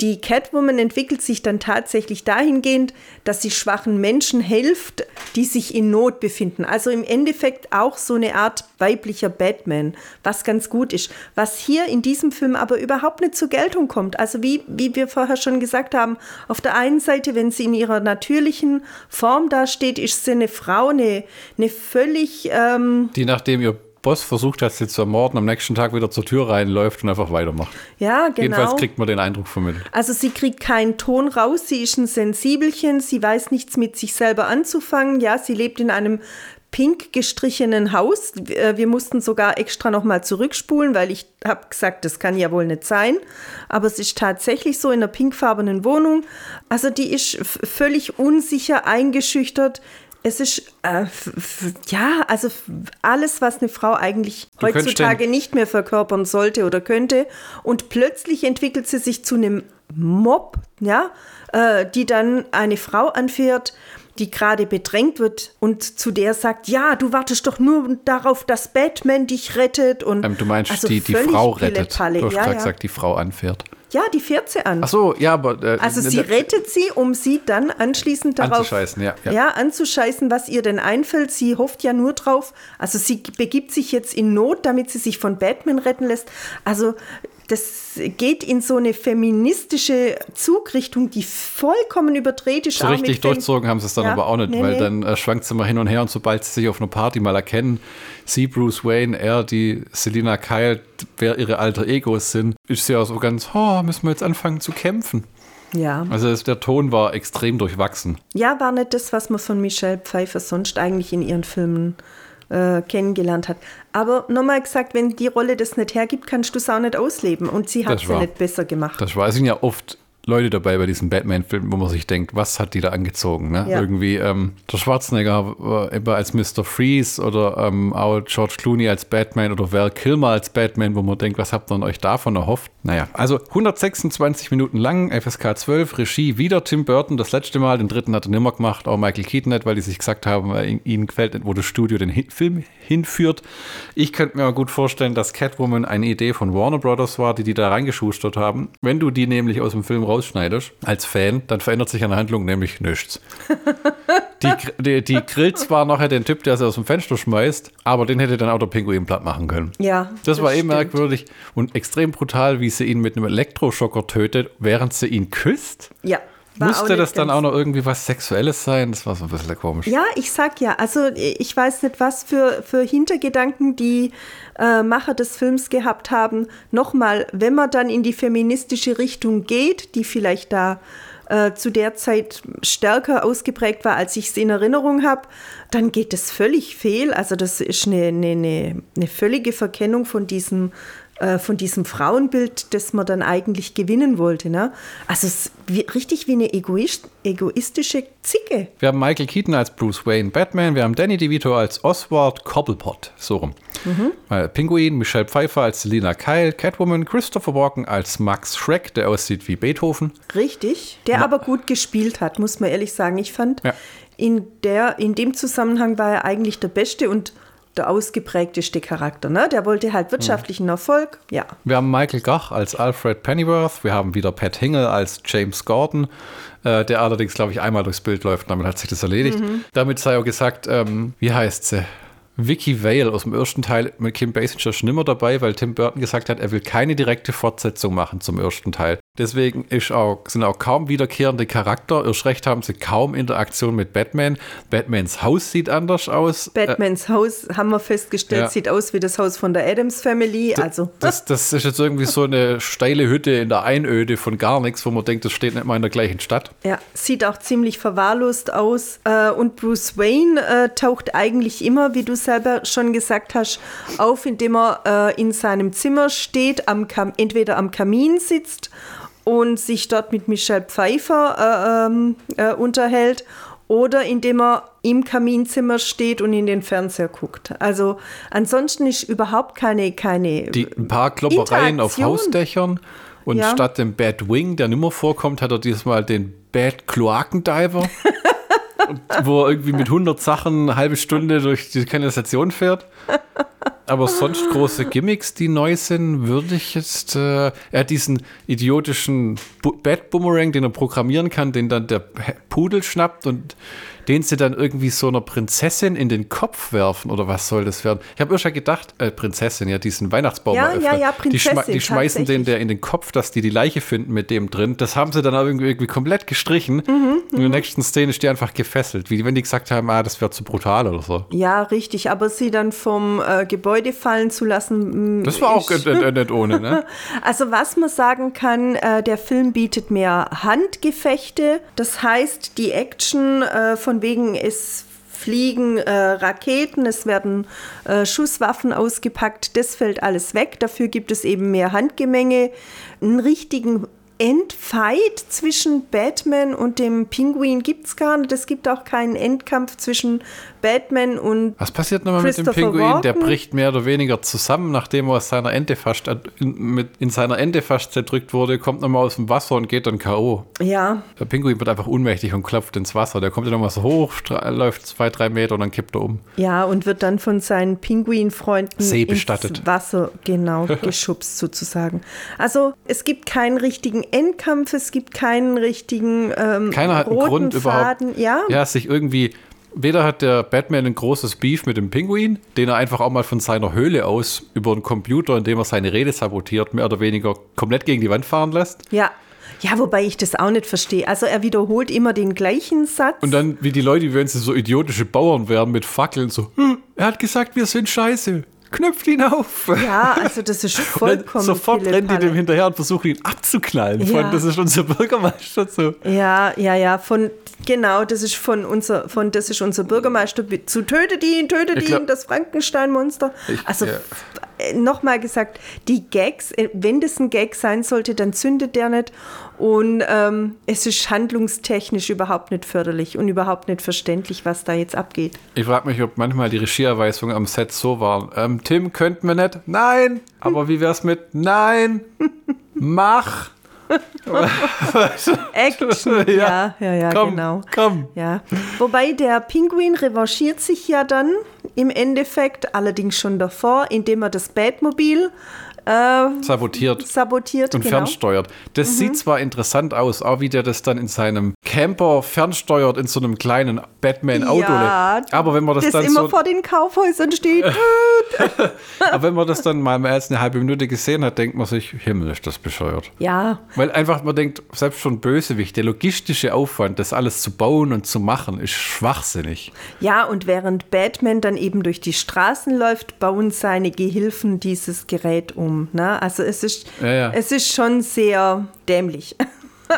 Die Catwoman entwickelt sich dann tatsächlich dahingehend, dass sie schwachen Menschen hilft, die sich in Not befinden. Also im Endeffekt auch so eine Art weiblicher Batman, was ganz gut ist. Was hier in diesem Film aber überhaupt nicht zur Geltung kommt. Also wie, wie wir vorher schon gesagt haben, auf der einen Seite, wenn sie in ihrer natürlichen Form dasteht, ist sie eine Frau, eine, eine völlig... Ähm, Die nachdem ihr Boss versucht hat, sie zu ermorden, am nächsten Tag wieder zur Tür reinläuft und einfach weitermacht. ja, genau. Jedenfalls kriegt man den Eindruck vermittelt. Also sie kriegt keinen Ton raus, sie ist ein Sensibelchen, sie weiß nichts mit sich selber anzufangen. Ja, sie lebt in einem pink gestrichenen Haus. Äh, Wir mussten sogar extra nochmal zurückspulen, weil ich habe gesagt, das kann ja wohl nicht sein. Aber es ist tatsächlich so in einer pinkfarbenen Wohnung. Also die ist völlig unsicher, eingeschüchtert. Es ist, äh, ja, also alles, was eine Frau eigentlich Du heutzutage nicht mehr verkörpern sollte oder könnte. Und plötzlich entwickelt sie sich zu einem Mob, ja, äh, die dann eine Frau anfährt, die gerade bedrängt wird und zu der sagt, ja, du wartest doch nur darauf, dass Batman dich rettet. Und Ähm, du meinst, also die, die Frau rettet. Du hast ja, gerade ja. gesagt, die Frau anfährt. Ja, die fährt sie an. Ach so, ja, aber. Äh, Also sie ne- rettet sie, um sie dann anschließend darauf Anzuscheißen, ja, ja. ja, anzuscheißen, was ihr denn einfällt. Sie hofft ja nur drauf. Also sie begibt sich jetzt in Not, damit sie sich von Batman retten lässt. Also das geht in so eine feministische Zugrichtung, die vollkommen überdreht ist. So richtig durchzogen haben sie es dann Ja, aber auch nicht, nee, weil nee. dann äh, schwankt sie mal hin und her und sobald sie sich auf einer Party mal erkennen, sie, Bruce Wayne, er, die Selina Kyle, wer ihre alter Egos sind, ist sie auch so ganz, oh, müssen wir jetzt anfangen zu kämpfen. Ja. Also es, der Ton war extrem durchwachsen. ja, war nicht das, was man von Michelle Pfeiffer sonst eigentlich in ihren Filmen äh, kennengelernt hat. Aber nochmal gesagt, wenn die Rolle das nicht hergibt, kannst du es auch nicht ausleben. Und sie hat es ja nicht besser gemacht. Das es sind ja oft Leute dabei bei diesen Batman-Filmen, wo man sich denkt, was hat die da angezogen? Ne? Ja. Irgendwie ähm, der Schwarzenegger war immer als Mr. Freeze oder ähm, auch George Clooney als Batman oder Val Kilmer als Batman, wo man denkt, was habt ihr euch davon erhofft? Naja, also 126 Minuten lang, FSK 12, Regie wieder Tim Burton, das letzte Mal, den dritten hat er nimmer gemacht, auch Michael Keaton nicht, weil die sich gesagt haben, weil ihnen- gefällt nicht, wo das Studio den Film hinführt. Ich könnte mir mal gut vorstellen, dass Catwoman eine Idee von Warner Brothers war, die die da reingeschustert haben. Wenn du die nämlich aus dem Film rausschneidest, als Fan, dann verändert sich an der Handlung nämlich nichts. Die, die, die grillt zwar nachher den Typ, der sie aus dem Fenster schmeißt, aber den hätte dann auch der Pinguin platt machen können. Ja, Das, war eh stimmt. merkwürdig und extrem brutal, wie sie ihn mit einem Elektroschocker tötet, während sie ihn küsst. Ja. Musste das dann auch noch irgendwie was Sexuelles sein? Das war so ein bisschen komisch. Ja, ich sag ja, also ich weiß nicht, was für, für Hintergedanken die äh, Macher des Films gehabt haben. Nochmal, wenn man dann in die feministische Richtung geht, die vielleicht da äh, zu der Zeit stärker ausgeprägt war, als ich es in Erinnerung habe, dann geht es völlig fehl. Also das ist eine, eine, eine, eine völlige Verkennung von diesem äh, von diesem Frauenbild, das man dann eigentlich gewinnen wollte. Ne? Also es ist richtig wie eine egoist, egoistische Zicke. Wir haben Michael Keaton als Bruce Wayne Batman, wir haben Danny DeVito als Oswald Cobblepot, so rum. Äh, Pinguin, Michelle Pfeiffer als Selina Kyle, Catwoman, Christopher Walken als Max Schreck, der aussieht wie Beethoven. Richtig, der aber gut gespielt hat, muss man ehrlich sagen. Ich fand, Ja. in, der, in dem Zusammenhang war er eigentlich der beste und der ausgeprägteste Charakter. Ne? Der wollte halt wirtschaftlichen Erfolg. Ja, Wir haben Michael Gach als Alfred Pennyworth, wir haben wieder Pat Hingle als James Gordon, äh, der allerdings, glaube ich, einmal durchs Bild läuft, damit hat sich das erledigt. Damit sei auch gesagt, ähm, wie heißt sie? Vicky Vale aus dem ersten Teil mit Kim Basinger schon nimmer dabei, weil Tim Burton gesagt hat, er will keine direkte Fortsetzung machen zum ersten Teil. Deswegen ist auch, sind auch kaum wiederkehrende Charakter. Erst recht haben sie kaum Interaktion mit Batman. Batmans Haus sieht anders aus. Äh, Batmans Haus, haben wir festgestellt, ja. sieht aus wie das Haus von der Adams Family. Also, Das, das ist jetzt irgendwie so eine steile Hütte in der Einöde von gar nichts, wo man denkt, das steht nicht mal in der gleichen Stadt. ja, sieht auch ziemlich verwahrlost aus. Äh, und Bruce Wayne äh, taucht eigentlich immer, wie du selber schon gesagt hast, auf, indem er äh, in seinem Zimmer steht, am Kam entweder am Kamin sitzt und sich dort mit Michelle Pfeiffer äh, ähm, äh, unterhält oder indem er im Kaminzimmer steht und in den Fernseher guckt. Also ansonsten ist überhaupt keine, keine Die, ein paar Kloppereien auf. Hausdächern. Und Ja. statt dem Bad Wing, der nimmer vorkommt, hat er diesmal den Bad Kloakendiver. Wo er irgendwie mit 100 Sachen eine halbe Stunde durch die Kanalisation fährt. Aber sonst große Gimmicks, die neu sind, würde ich jetzt. Äh, er hat diesen idiotischen Bad Boomerang, den er programmieren kann, den dann der Pudel schnappt und den sie dann irgendwie so einer Prinzessin in den Kopf werfen oder was soll das werden? Ich habe erst schon gedacht, äh, Prinzessin, ja, diesen Weihnachtsbaum Ja, ja, ja, die, schme Prinzessin, die schmeißen den der in den Kopf, dass die die Leiche finden mit dem drin. Das haben sie dann aber irgendwie, irgendwie komplett gestrichen. Mhm, in der nächsten Szene ist die einfach gefesselt. Wie wenn die gesagt haben, ah, das wäre zu brutal oder so. Ja, richtig, aber sie dann vom äh, Gebäude fallen zu lassen. mm, Das war auch ist- äh, nicht ohne, ne? Also was man sagen kann, äh, der Film bietet mehr Handgefechte. Das heißt, die Action äh, von wegen es fliegen äh, Raketen, es werden äh, Schusswaffen ausgepackt, das fällt alles weg. Dafür gibt es eben mehr Handgemenge, einen richtigen Endfight zwischen Batman und dem Pinguin gibt es gar nicht. Es gibt auch keinen Endkampf zwischen Batman und Was passiert nochmal mit dem Pinguin? Der Walken? bricht mehr oder weniger zusammen, nachdem er aus seiner Ente fast, äh, in, mit, in seiner Ente fast zerdrückt wurde, kommt nochmal aus dem Wasser und geht dann K.O. ja, Der Pinguin wird einfach ohnmächtig und klopft ins Wasser. Der kommt dann nochmal so hoch, stra- läuft zwei, drei Meter und dann kippt er um. Ja, und wird dann von seinen Pinguinfreunden See bestattet. ins Wasser, genau, geschubst sozusagen. Also es gibt keinen richtigen Endkampf, es gibt keinen richtigen ähm, Keiner hat einen Grund überhaupt. Faden. Ja, ja, sich irgendwie. Weder hat der Batman ein großes Beef mit dem Pinguin, den er einfach auch mal von seiner Höhle aus über einen Computer, indem er seine Rede sabotiert, mehr oder weniger komplett gegen die Wand fahren lässt. ja. Ja, wobei ich das auch nicht verstehe. Also er wiederholt immer den gleichen Satz. Und dann, wie die Leute, wenn sie so idiotische Bauern wären mit Fackeln, so, "Hm, er hat gesagt, wir sind scheiße. Knüpft ihn auf. Ja, also das ist vollkommen Sofort rennt die dem hinterher und versucht ihn abzuknallen. Ja. Von, das ist unser Bürgermeister so. Ja, ja, ja, von genau, das ist von unser von das ist unser Bürgermeister zu tötet ihn, tötet glaub- ihn, das Frankenstein-Monster. Also ja. Nochmal gesagt, die Gags, äh, wenn das ein Gag sein sollte, dann zündet der nicht und ähm, es ist handlungstechnisch überhaupt nicht förderlich und überhaupt nicht verständlich, was da jetzt abgeht. Ich frage mich, ob manchmal die Regieanweisungen am Set so waren. Ähm, Tim, könnten wir nicht? Nein. Aber wie wär's mit Nein? Mach. Action, ja, ja, ja, komm, genau. Komm. Ja, wobei der Pinguin revanchiert sich ja dann im Endeffekt, allerdings schon davor, indem er das Batmobil äh, Sabotiert. sabotiert. und genau. fernsteuert. Das Mhm. sieht zwar interessant aus, auch wie der das dann in seinem Camper fernsteuert, in so einem kleinen Batman-Auto. Ja, aber wenn man das, das dann immer so, vor den Kaufhäusern steht. aber wenn man das dann mal mehr als eine halbe Minute gesehen hat, denkt man sich, Himmel, ist das bescheuert. ja, Weil einfach man denkt, selbst schon Bösewicht, der logistische Aufwand, das alles zu bauen und zu machen, ist schwachsinnig. ja, und während Batman dann eben durch die Straßen läuft, bauen seine Gehilfen dieses Gerät um. Ne? Also es ist, Ja, ja. es ist schon sehr dämlich.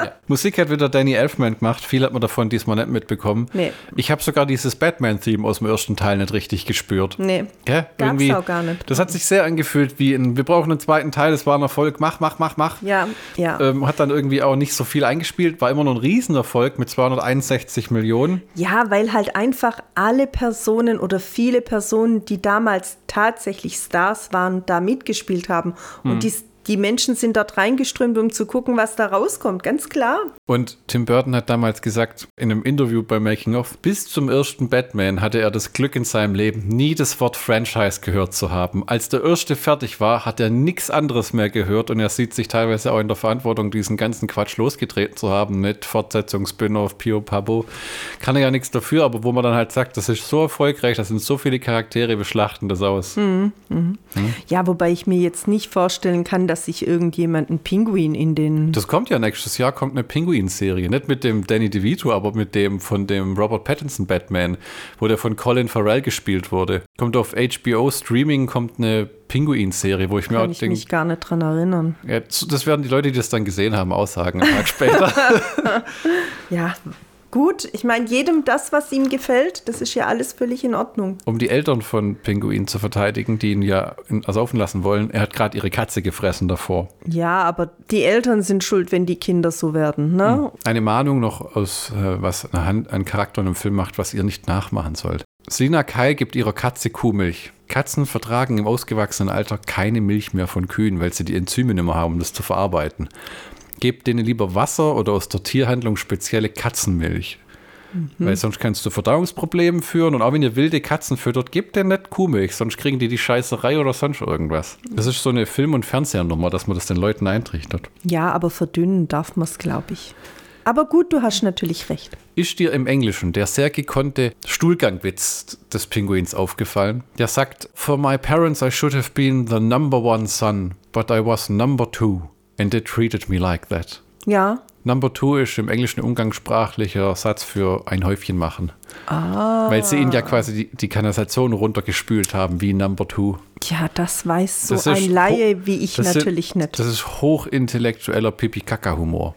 Ja. Musik hat wieder Danny Elfman gemacht. Viel hat man davon diesmal nicht mitbekommen. Nee. Ich habe sogar dieses Batman-Theme aus dem ersten Teil nicht richtig gespürt. Nee. Gell? Gab's Irgendwie, auch gar nicht. Das hat sich sehr angefühlt wie ein, wir brauchen einen zweiten Teil, das war ein Erfolg, mach, mach, mach, mach. Ja, ja. Ähm, hat dann irgendwie auch nicht so viel eingespielt, war immer noch ein Riesenerfolg mit 261 Millionen. Ja, weil halt einfach alle Personen oder viele Personen, die damals tatsächlich Stars waren, da mitgespielt haben. Hm. Und die, die Menschen sind dort reingeströmt, um zu gucken, was da rauskommt. Ganz klar. Und Tim Burton hat damals gesagt, in einem Interview bei Making of, bis zum ersten Batman hatte er das Glück in seinem Leben, nie das Wort Franchise gehört zu haben. Als der erste fertig war, hat er nichts anderes mehr gehört und er sieht sich teilweise auch in der Verantwortung, diesen ganzen Quatsch losgetreten zu haben, mit Fortsetzung, Spin-off, Pio Pabo. Kann er ja nichts dafür, aber wo man dann halt sagt, das ist so erfolgreich, da sind so viele Charaktere, wir schlachten das aus. Ja, wobei ich mir jetzt nicht vorstellen kann, dass sich irgendjemand einen Pinguin in den. Das kommt ja nächstes Jahr, kommt eine Pinguin-Serie. Nicht mit dem Danny DeVito, aber mit dem von dem Robert Pattinson Batman, wo der von Colin Farrell gespielt wurde. Kommt auf HBO Streaming, kommt eine Pinguin-Serie, wo ich mir Kann auch ich denke, mich gar nicht dran erinnern. ja, das werden die Leute, die das dann gesehen haben, aussagen, einen Tag später. Ja, gut. Ich meine, jedem das, was ihm gefällt, das ist ja alles völlig in Ordnung. um die Eltern von Pinguin zu verteidigen, die ihn ja ersaufen lassen wollen. Er hat gerade ihre Katze gefressen davor. Ja, aber die Eltern sind schuld, wenn die Kinder so werden. Ne? Eine Mahnung noch aus, äh, was eine Hand, ein Charakter in einem Film macht, was ihr nicht nachmachen sollt. Selina Kai gibt ihrer Katze Kuhmilch. Katzen vertragen im ausgewachsenen Alter keine Milch mehr von Kühen, weil sie die Enzyme nicht mehr haben, um das zu verarbeiten. Gebt denen lieber Wasser oder aus der Tierhandlung spezielle Katzenmilch. Weil sonst kannst du Verdauungsprobleme führen und auch wenn ihr wilde Katzen füttert, gebt denen nicht Kuhmilch, sonst kriegen die die Scheißerei oder sonst irgendwas. Das ist so eine Film- und Fernsehnummer, dass man das den Leuten eintrichtert. Ja, aber verdünnen darf man es, glaube ich. Aber gut, du hast natürlich recht. Ist dir im Englischen der sehr gekonnte Stuhlgangwitz des Pinguins aufgefallen? Der sagt, For my parents I should have been the number one son, but I was number two and they treated me like that. Ja, Number two ist im Englischen umgangssprachlicher Satz für ein Häufchen machen. Weil sie ihn ja quasi die, die Kanalisation runtergespült haben, wie Number two. Ja, das weiß so Das ist ein Laie wie ich natürlich nicht. Das ist hochintellektueller Pipi-Kaka-Humor.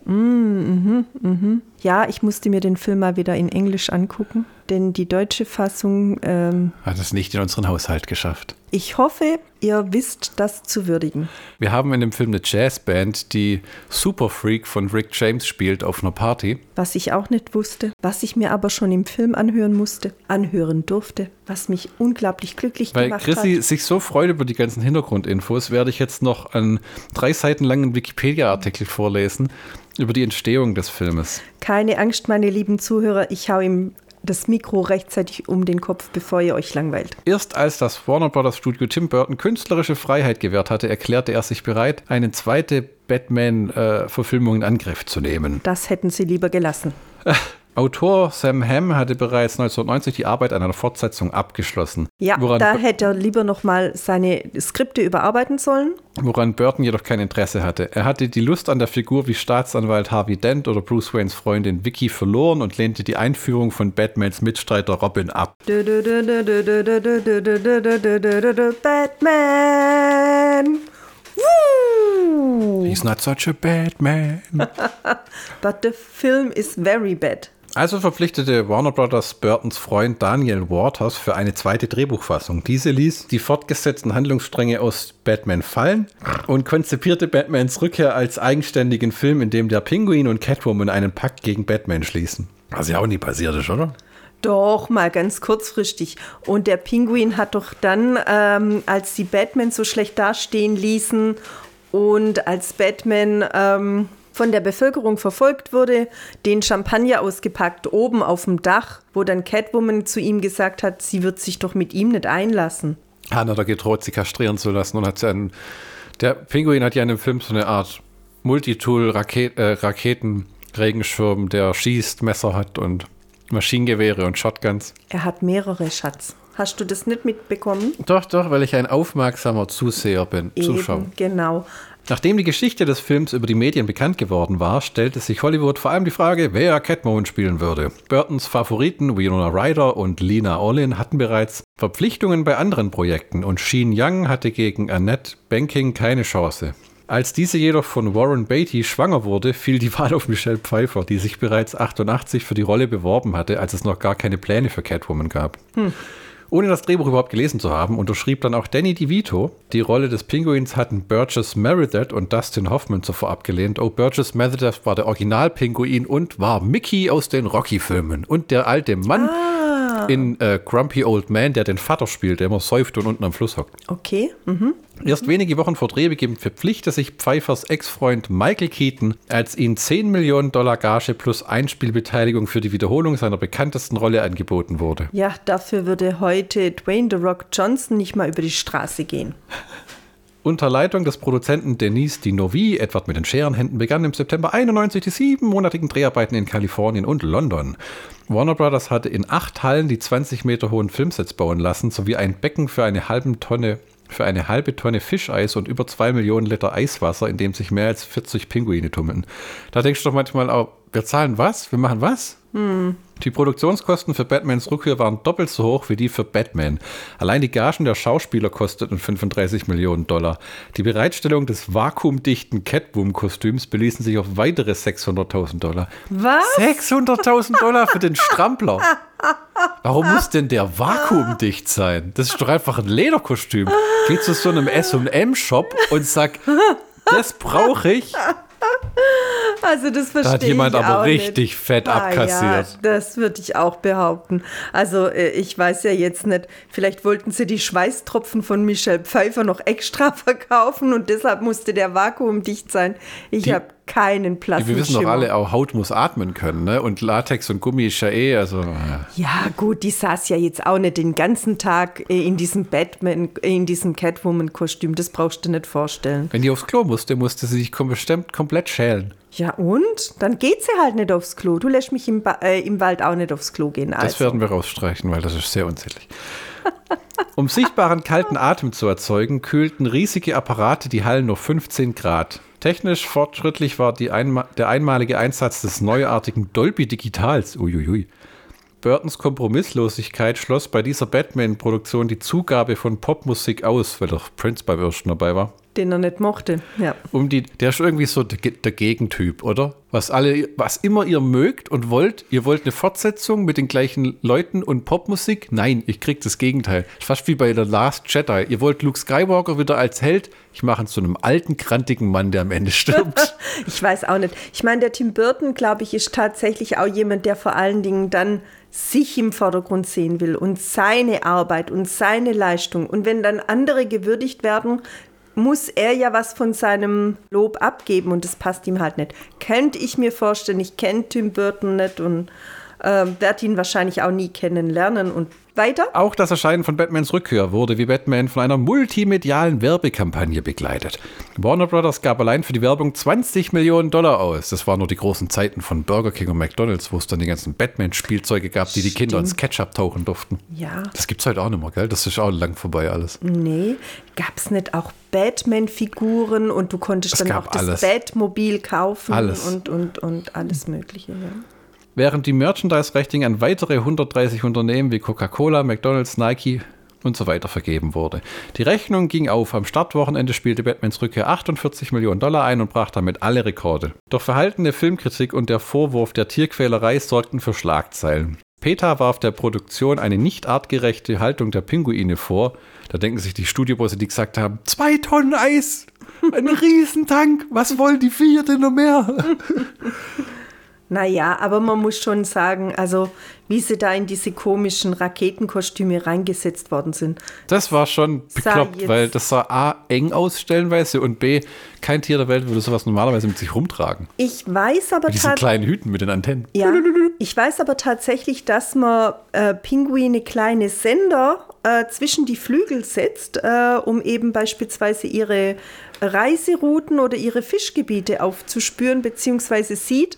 Ja, ich musste mir den Film mal wieder in Englisch angucken, denn die deutsche Fassung, ähm, Hat es nicht in unseren Haushalt geschafft. ich hoffe, ihr wisst das zu würdigen. Wir haben in dem Film eine Jazzband, die Super Freak von Rick James spielt auf einer Party. Was ich auch nicht wusste, was ich mir aber schon im Film anhören musste, anhören durfte, was mich unglaublich glücklich Weil gemacht Chrissy hat. sich so freut über die ganzen Hintergrundinfos, werde ich jetzt noch einen drei Seiten langen Wikipedia-Artikel vorlesen über die Entstehung des Filmes. Keine Angst, meine lieben Zuhörer, ich hau ihm das Mikro rechtzeitig um den Kopf, bevor ihr euch langweilt. Erst als das Warner Brothers Studio Tim Burton künstlerische Freiheit gewährt hatte, erklärte er sich bereit, eine zweite Batman-Verfilmung in Angriff zu nehmen. Das hätten sie lieber gelassen. Autor Sam Hamm hatte bereits 1990 die Arbeit an einer Fortsetzung abgeschlossen. Ja, woran, da hätte er lieber nochmal seine Skripte überarbeiten sollen. woran Burton jedoch kein Interesse hatte. Er hatte die Lust an der Figur wie Staatsanwalt Harvey Dent oder Bruce Waynes Freundin Vicky verloren und lehnte die Einführung von Batmans Mitstreiter Robin ab. Batman. Woo! He's not such a Batman. But the film is very bad. Also verpflichtete Warner Brothers Burtons Freund Daniel Waters für eine zweite Drehbuchfassung. Diese ließ die fortgesetzten Handlungsstränge aus Batman fallen und konzipierte Batmans Rückkehr als eigenständigen Film, in dem der Pinguin und Catwoman einen Pakt gegen Batman schließen. Was ja auch nie passiert ist, oder? Doch, mal ganz kurzfristig. Und der Pinguin hat doch dann, ähm, als die Batman so schlecht dastehen ließen und als Batman ähm, von der Bevölkerung verfolgt wurde, den Champagner ausgepackt, oben auf dem Dach, wo dann Catwoman zu ihm gesagt hat, sie wird sich doch mit ihm nicht einlassen. Hat er gedroht, sie kastrieren zu lassen und hat sie einen, der Pinguin hat ja in dem Film so eine Art Multitool-Raketen-Regenschirm, -Raket der schießt, Messer hat und Maschinengewehre und Shotguns. Er hat mehrere Schatz. Hast du das nicht mitbekommen? Doch, doch, weil ich ein aufmerksamer Zuseher bin, Zuschauer. Eben, genau. Nachdem die Geschichte des Films über die Medien bekannt geworden war, stellte sich Hollywood vor allem die Frage, wer Catwoman spielen würde. Burtons Favoriten Winona Ryder und Lena Olin hatten bereits Verpflichtungen bei anderen Projekten und Sheen Young hatte gegen Annette Banking keine Chance. Als diese jedoch von Warren Beatty schwanger wurde, fiel die Wahl auf Michelle Pfeiffer, die sich bereits 88 für die Rolle beworben hatte, als es noch gar keine Pläne für Catwoman gab. Hm. Ohne das Drehbuch überhaupt gelesen zu haben, unterschrieb dann auch Danny DeVito. Die Rolle des Pinguins hatten Burgess Meredith und Dustin Hoffman zuvor abgelehnt. Oh, Burgess Meredith war der Original-Pinguin und war Mickey aus den Rocky-Filmen. Und der alte Mann Ah, in äh, Grumpy Old Man, der den Vater spielt, der immer säuft und unten am Fluss hockt. okay. Mhm. Erst wenige Wochen vor Drehbeginn verpflichtete sich Pfeiffers Ex-Freund Michael Keaton, als ihn 10 Millionen Dollar Gage plus Einspielbeteiligung für die Wiederholung seiner bekanntesten Rolle angeboten wurde. Ja, dafür würde heute Dwayne The Rock Johnson nicht mal über die Straße gehen. Unter Leitung des Produzenten Denise Dinovi, Edward mit den Scherenhänden, begannen im September 91 die siebenmonatigen Dreharbeiten in Kalifornien und London. Warner Brothers hatte in acht Hallen die 20 Meter hohen Filmsets bauen lassen, sowie ein Becken für eine halbe Tonne für eine halbe Tonne Fischeis und über zwei Millionen Liter Eiswasser, in dem sich mehr als 40 Pinguine tummeln. Da denkst du doch manchmal auch, wir zahlen was? Wir machen was? Die Produktionskosten für Batmans Rückkehr waren doppelt so hoch wie die für Batman. Allein die Gagen der Schauspieler kosteten 35 Millionen Dollar. Die Bereitstellung des vakuumdichten Catwoman-Kostüms beließen sich auf weitere 600.000 Dollar. Was? 600.000 Dollar für den Strampler. Warum muss denn der vakuumdicht sein? Das ist doch einfach ein Lederkostüm. Geh zu so einem S&M-Shop und sag, das brauche ich. Also das verstehe Da hat jemand ich aber richtig nicht. fett Ah, abkassiert. Ja, das würde ich auch behaupten. Also äh, ich weiß ja jetzt nicht, vielleicht wollten sie die Schweißtropfen von Michelle Pfeiffer noch extra verkaufen und deshalb musste der vakuumdicht sein. Ich habe keinen Platz. Wir wissen doch alle, auch Haut muss atmen können, ne? Und Latex und Gummi ist ja eh, also. ja. Ja, gut, die saß ja jetzt auch nicht den ganzen Tag äh, in diesem Batman, äh, in diesem Catwoman-Kostüm. Das brauchst du nicht vorstellen. Wenn die aufs Klo musste, musste sie sich bestimmt komplett schälen. Ja, und? Dann geht sie halt nicht aufs Klo. Du lässt mich im, ba äh, im Wald auch nicht aufs Klo gehen. Das Also. werden wir rausstreichen, weil das ist sehr unsittlich. Um sichtbaren kalten Atem zu erzeugen, kühlten riesige Apparate die Hallen nur 15 Grad. Technisch fortschrittlich war einma der einmalige Einsatz des neuartigen Dolby Digitals. Uiuiui. Burtons Kompromisslosigkeit schloss bei dieser Batman-Produktion die Zugabe von Popmusik aus, weil doch Prince beim ersten dabei war. Den er nicht mochte. Ja. Um die, der ist irgendwie so der, Ge- der Gegentyp, oder? Was alle, was immer ihr mögt und wollt, ihr wollt eine Fortsetzung mit den gleichen Leuten und Popmusik? Nein, ich krieg das Gegenteil. Fast wie bei The Last Jedi. Ihr wollt Luke Skywalker wieder als Held? Ich mache ihn zu einem alten, krantigen Mann, der am Ende stirbt. Ich weiß auch nicht. Ich meine, der Tim Burton, glaube ich, ist tatsächlich auch jemand, der vor allen Dingen dann sich im Vordergrund sehen will und seine Arbeit und seine Leistung. Und wenn dann andere gewürdigt werden, muss er ja was von seinem Lob abgeben und das passt ihm halt nicht. Könnte ich mir vorstellen, ich kenne Tim Burton nicht und Äh, Werd ihn wahrscheinlich auch nie kennenlernen und weiter. Auch das Erscheinen von Batmans Rückkehr wurde wie Batman von einer multimedialen Werbekampagne begleitet. Warner Brothers gab allein für die Werbung 20 Millionen Dollar aus. Das waren nur die großen Zeiten von Burger King und McDonalds, wo es dann die ganzen Batman-Spielzeuge gab, die die Kinder ins Ketchup tauchen durften. Ja. Das gibt's heute auch nicht mehr, gell? Das ist auch lang vorbei alles. Nee, gab es nicht auch Batman-Figuren und du konntest Es dann auch das alles. Batmobil kaufen Alles. und, und, und alles Mögliche. Ja. Während die Merchandise-Rechte an weitere 130 Unternehmen wie Coca-Cola, McDonalds, Nike und so weiter vergeben wurde. Die Rechnung ging auf. Am Startwochenende spielte Batmans Rückkehr 48 Millionen Dollar ein und brach damit alle Rekorde. Doch verhaltene Filmkritik und der Vorwurf der Tierquälerei sorgten für Schlagzeilen. PETA warf der Produktion eine nicht artgerechte Haltung der Pinguine vor. Da denken sich die Studiobosse, die gesagt haben, zwei Tonnen Eis, ein Riesentank, was wollen die Viecher denn noch mehr? Naja, aber man muss schon sagen, also wie sie da in diese komischen Raketenkostüme reingesetzt worden sind. Das war schon bekloppt, weil das sah A, eng aus stellenweise und B, kein Tier der Welt würde sowas normalerweise mit sich rumtragen. Ich weiß aber tatsächlich. kleinen Hüten mit den Antennen. Ja, ich weiß aber tatsächlich, dass man äh, Pinguine kleine Sender äh, zwischen die Flügel setzt, äh, um eben beispielsweise ihre Reiserouten oder ihre Fischgebiete aufzuspüren, beziehungsweise sieht,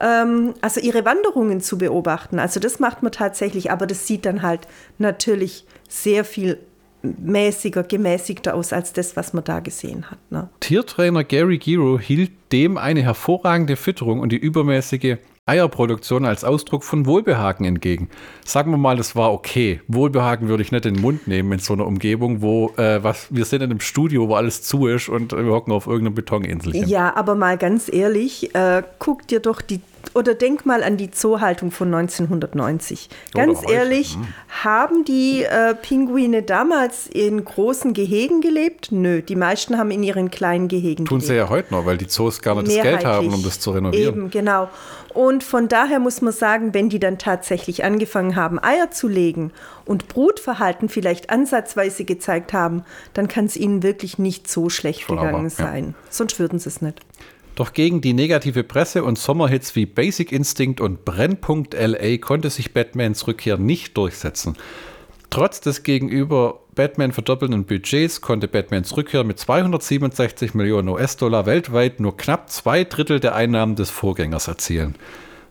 ähm, also ihre Wanderungen zu beobachten. Also das macht man tatsächlich, aber das sieht dann halt natürlich sehr viel mäßiger, gemäßigter aus als das, was man da gesehen hat. Ne? Tiertrainer Gary Giro hielt dem eine hervorragende Fütterung und die übermäßige Eierproduktion als Ausdruck von Wohlbehagen entgegen. Sagen wir mal, das war okay. Wohlbehagen würde ich nicht in den Mund nehmen in so einer Umgebung, wo äh, was, wir sind in einem Studio, wo alles zu ist und wir hocken auf irgendeinem Betoninselchen. Ja, aber mal ganz ehrlich, äh, guck dir doch die oder denk mal an die Zoohaltung von 1990. Oder Ganz heute, hm. ehrlich, haben die äh, Pinguine damals in großen Gehegen gelebt? Nö, die meisten haben in ihren kleinen Gehegen Tun gelebt. sie ja heute noch, weil die Zoos gar nicht das Geld haben, um das zu renovieren. Eben, genau. Und von daher muss man sagen, wenn die dann tatsächlich angefangen haben, Eier zu legen und Brutverhalten vielleicht ansatzweise gezeigt haben, dann kann es ihnen wirklich nicht so schlecht Schon gegangen aber, ja. sein. Sonst würden sie es nicht. Doch gegen die negative Presse und Sommerhits wie Basic Instinct und Brennpunkt LA konnte sich Batmans Rückkehr nicht durchsetzen. Trotz des gegenüber Batman verdoppelnden Budgets konnte Batmans Rückkehr mit 267 Millionen US-Dollar weltweit nur knapp zwei Drittel der Einnahmen des Vorgängers erzielen.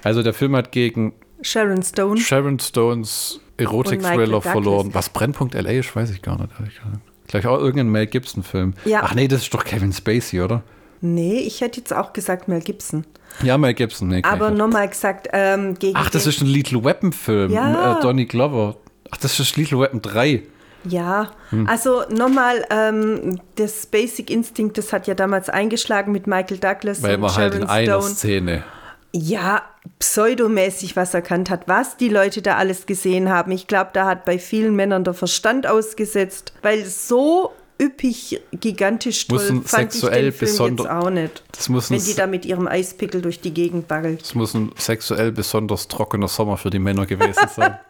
Also der Film hat gegen Sharon Stone. Sharon Stones Erotik-Thriller verloren. Was Brennpunkt LA ist, weiß ich gar nicht. ehrlich gesagt. Gleich auch irgendein Mel Gibson-Film. Ja. Ach nee, das ist doch Kevin Spacey, oder? Nee, ich hätte jetzt auch gesagt Mel Gibson. Ja, Mel Gibson. Nee, Aber nochmal gesagt, ähm, gegen Ach, das ist ein Lethal Weapon-Film. Ja. Äh, Donny Glover. Ach, das ist Lethal Weapon 3. Ja, Hm. also nochmal, ähm, das Basic Instinct, das hat ja damals eingeschlagen mit Michael Douglas Weil und man halt in einer. Szene. Ja, pseudomäßig was erkannt hat, was die Leute da alles gesehen haben. Ich glaube, da hat bei vielen Männern der Verstand ausgesetzt, weil so üppig, gigantisch toll Muss ein fand ich sexuell den Film jetzt auch nicht. Das muss, Wenn die da mit ihrem Eispickel durch die Gegend baggelt. das muss ein sexuell besonders trockener Sommer für die Männer gewesen sein.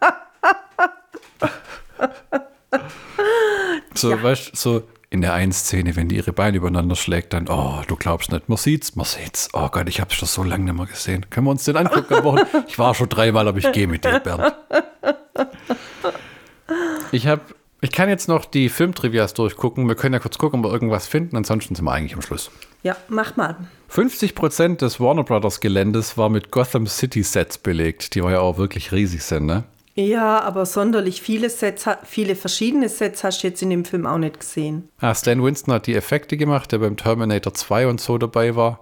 so, Ja. weißt so in der einen Szene, wenn die ihre Beine übereinander schlägt, dann, oh, du glaubst nicht, man sieht's, man sieht's. Oh Gott, ich hab's schon so lange nicht mehr gesehen. Können wir uns den angucken am Wochenende? Ich war schon dreimal, aber ich gehe mit dir, Bernd. Ich habe, ich kann jetzt noch die Filmtrivias durchgucken. Wir können ja kurz gucken, ob wir irgendwas finden. Ansonsten sind wir eigentlich am Schluss. Ja, mach mal. 50% des Warner Brothers Geländes war mit Gotham City Sets belegt, die ja auch wirklich riesig sind, ne? Ja, aber sonderlich viele Sets, viele verschiedene Sets hast du jetzt in dem Film auch nicht gesehen. Ah, Stan Winston hat die Effekte gemacht, der beim Terminator 2 und so dabei war.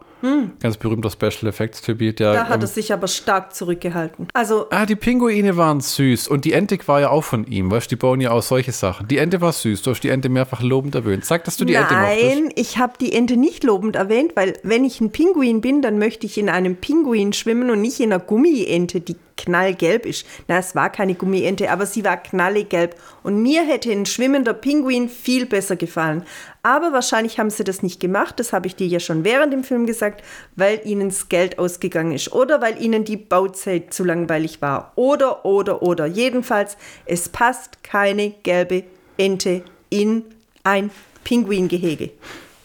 Ganz berühmter Special Effects Typ, der. Da hat ähm, er sich aber stark zurückgehalten. Also, Ah, die Pinguine waren süß und die Ente war ja auch von ihm, weißt du, die bauen ja auch solche Sachen. Die Ente war süß, du hast die Ente mehrfach lobend erwähnt. Sag, dass du die Ente mochtest. nein, ich habe die Ente nicht lobend erwähnt, weil wenn ich ein Pinguin bin, dann möchte ich in einem Pinguin schwimmen und nicht in einer Gummiente, die knallgelb ist. Na, es war keine Gummiente, aber sie war knallegelb. Und mir hätte ein schwimmender Pinguin viel besser gefallen. Aber wahrscheinlich haben sie das nicht gemacht, das habe ich dir ja schon während dem Film gesagt, weil ihnen das Geld ausgegangen ist oder weil ihnen die Bauzeit zu langweilig war. Oder, oder, oder. Jedenfalls, es passt keine gelbe Ente in ein Pinguingehege.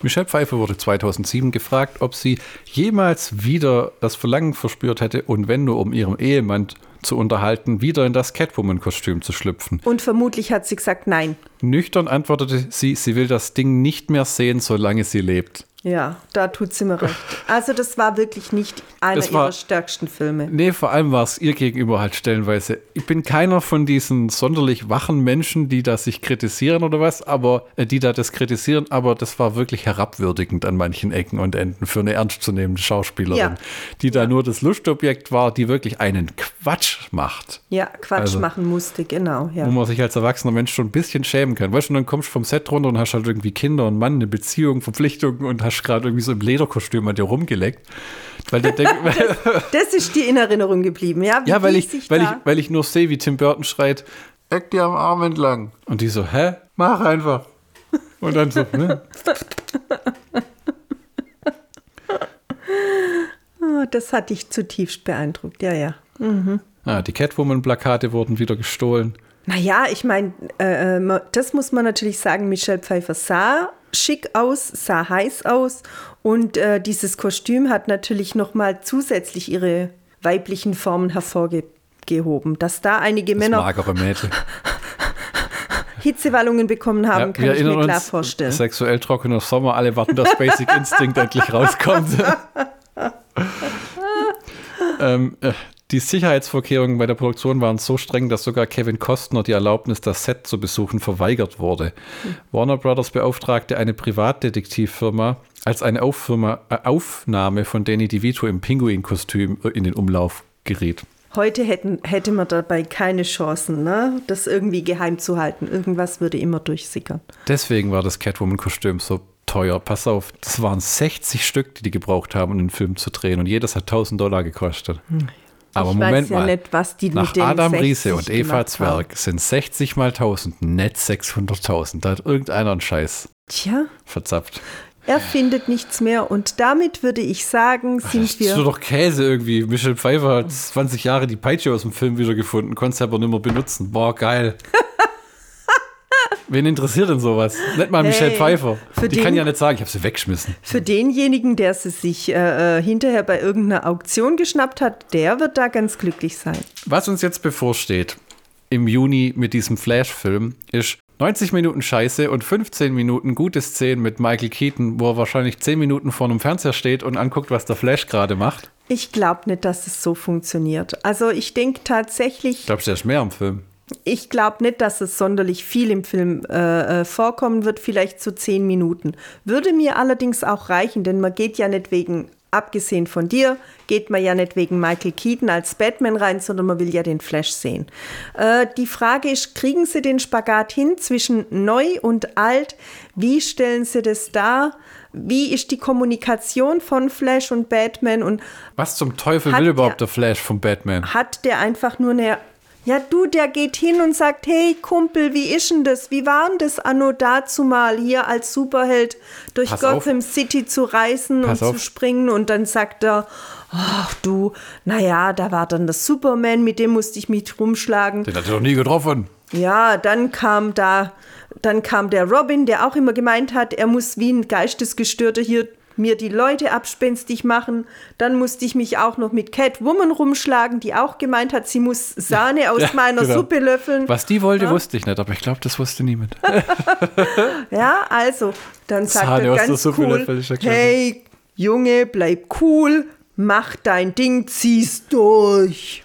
Michelle Pfeiffer wurde 2007 gefragt, ob sie jemals wieder das Verlangen verspürt hätte und wenn nur um ihren Ehemann zu unterhalten, wieder in das Catwoman-Kostüm zu schlüpfen. Und vermutlich hat sie gesagt, nein. Nüchtern antwortete sie, sie will das Ding nicht mehr sehen, solange sie lebt. Ja, da tut sie mir recht. Also das war wirklich nicht einer war- ihrer stärksten Filme. Nee, vor allem war es ihr gegenüber halt stellenweise. Ich bin keiner von diesen sonderlich wachen Menschen, die da sich kritisieren oder was, aber äh, die da das kritisieren, aber das war wirklich herabwürdigend an manchen Ecken und Enden für eine ernstzunehmende Schauspielerin, Ja. die da nur das Lustobjekt war, die wirklich einen Quatsch macht. Ja, Quatsch Also- machen musste, genau. Ja. Wo man sich als erwachsener Mensch schon ein bisschen schämen kann. Weißt du, und dann kommst du vom Set runter und hast halt irgendwie Kinder und Mann, eine Beziehung, Verpflichtungen und hast gerade irgendwie so im Lederkostüm an dir rumgeleckt. Weil der denkt, Das ist dir in Erinnerung geblieben, ja? Wie Ja, weil die ich, weil, ich, weil ich nur sehe, wie Tim Burton schreit, eck dir am Arm entlang. Und die so, hä? Mach einfach. Und dann so, ne? Oh, das hat dich zutiefst beeindruckt, ja, ja. Ah, die Catwoman-Plakate wurden wieder gestohlen. Naja, ich meine, äh, äh, das muss man natürlich sagen, Michelle Pfeiffer sah schick aus, sah heiß aus und äh, dieses Kostüm hat natürlich nochmal zusätzlich ihre weiblichen Formen hervorgehoben. Dass da einige Das Männer magere Mädchen. Hitzewallungen bekommen haben, Ja, kann ich mir klar uns, vorstellen. sexuell trockener Sommer, alle warten, dass Basic Instinct endlich rauskommt. ähm, äh, die Sicherheitsvorkehrungen bei der Produktion waren so streng, dass sogar Kevin Costner die Erlaubnis, das Set zu besuchen, verweigert wurde. Warner Brothers beauftragte eine Privatdetektivfirma, als eine Auffirma, äh, Aufnahme von Danny DeVito im Pinguin-Kostüm in den Umlauf geriet. Heute hätten, hätte man dabei keine Chancen, ne? das irgendwie geheim zu halten. Irgendwas würde immer durchsickern. Deswegen war das Catwoman-Kostüm so teuer. Pass auf, das waren 60 Stück, die die gebraucht haben, um den Film zu drehen. Und jedes hat 1000 Dollar gekostet. Aber ich Moment ja mal. nicht, was die Nach Adam 60 Riese und Eva gemacht haben. Zwerg sind 60 mal 1000 net 600.000. Da hat irgendeiner einen Scheiß Tja, verzapft. er findet nichts mehr und damit würde ich sagen, Das sind ist nur wir. doch Käse irgendwie. Michelle Pfeiffer hat 20 Jahre die Peitsche aus dem Film wiedergefunden, konnte es aber nicht mehr benutzen. Boah, geil. Wen interessiert denn sowas? Nicht mal Hey, Michelle Pfeiffer. Die kann den- ja nicht sagen, ich habe sie weggeschmissen. Für denjenigen, der sie sich äh, äh, hinterher bei irgendeiner Auktion geschnappt hat, der wird da ganz glücklich sein. Was uns jetzt bevorsteht im Juni mit diesem Flash-Film ist 90 Minuten Scheiße und 15 Minuten gute Szenen mit Michael Keaton, wo er wahrscheinlich 10 Minuten vor einem Fernseher steht und anguckt, was der Flash gerade macht. Ich glaube nicht, dass es so funktioniert. Also ich denke tatsächlich, Glaubst du, der ist mehr am Film? Ich glaube nicht, dass es sonderlich viel im Film äh, äh, vorkommen wird, vielleicht so zehn Minuten. Würde mir allerdings auch reichen, denn man geht ja nicht wegen, abgesehen von dir, geht man ja nicht wegen Michael Keaton als Batman rein, sondern man will ja den Flash sehen. Äh, die Frage ist, kriegen sie den Spagat hin zwischen neu und alt? Wie stellen sie das dar? Wie ist die Kommunikation von Flash und Batman und Was zum Teufel will der- überhaupt der Flash von Batman? hat der einfach nur eine. Ja, du, der geht hin und sagt, hey Kumpel, wie ist denn das? Wie war denn das anno dazu mal hier als Superheld durch Pass auf. Gotham City zu reisen Pass und auf. zu springen? Und dann sagt er, ach du, naja, da war dann das Superman, mit dem musste ich mich rumschlagen. Den hat er doch nie getroffen. Ja, dann kam da, dann kam der Robin, der auch immer gemeint hat, er muss wie ein Geistesgestörter hier mir die Leute abspenstig machen. Dann musste ich mich auch noch mit Catwoman rumschlagen, die auch gemeint hat, sie muss Sahne aus Ja, meiner genau. Suppe löffeln. Was die wollte, wusste ich nicht, aber ich glaube, das wusste niemand. Ja, also, dann sagt Sahne er ganz cool, ja hey, Junge, bleib cool, mach dein Ding, zieh's durch.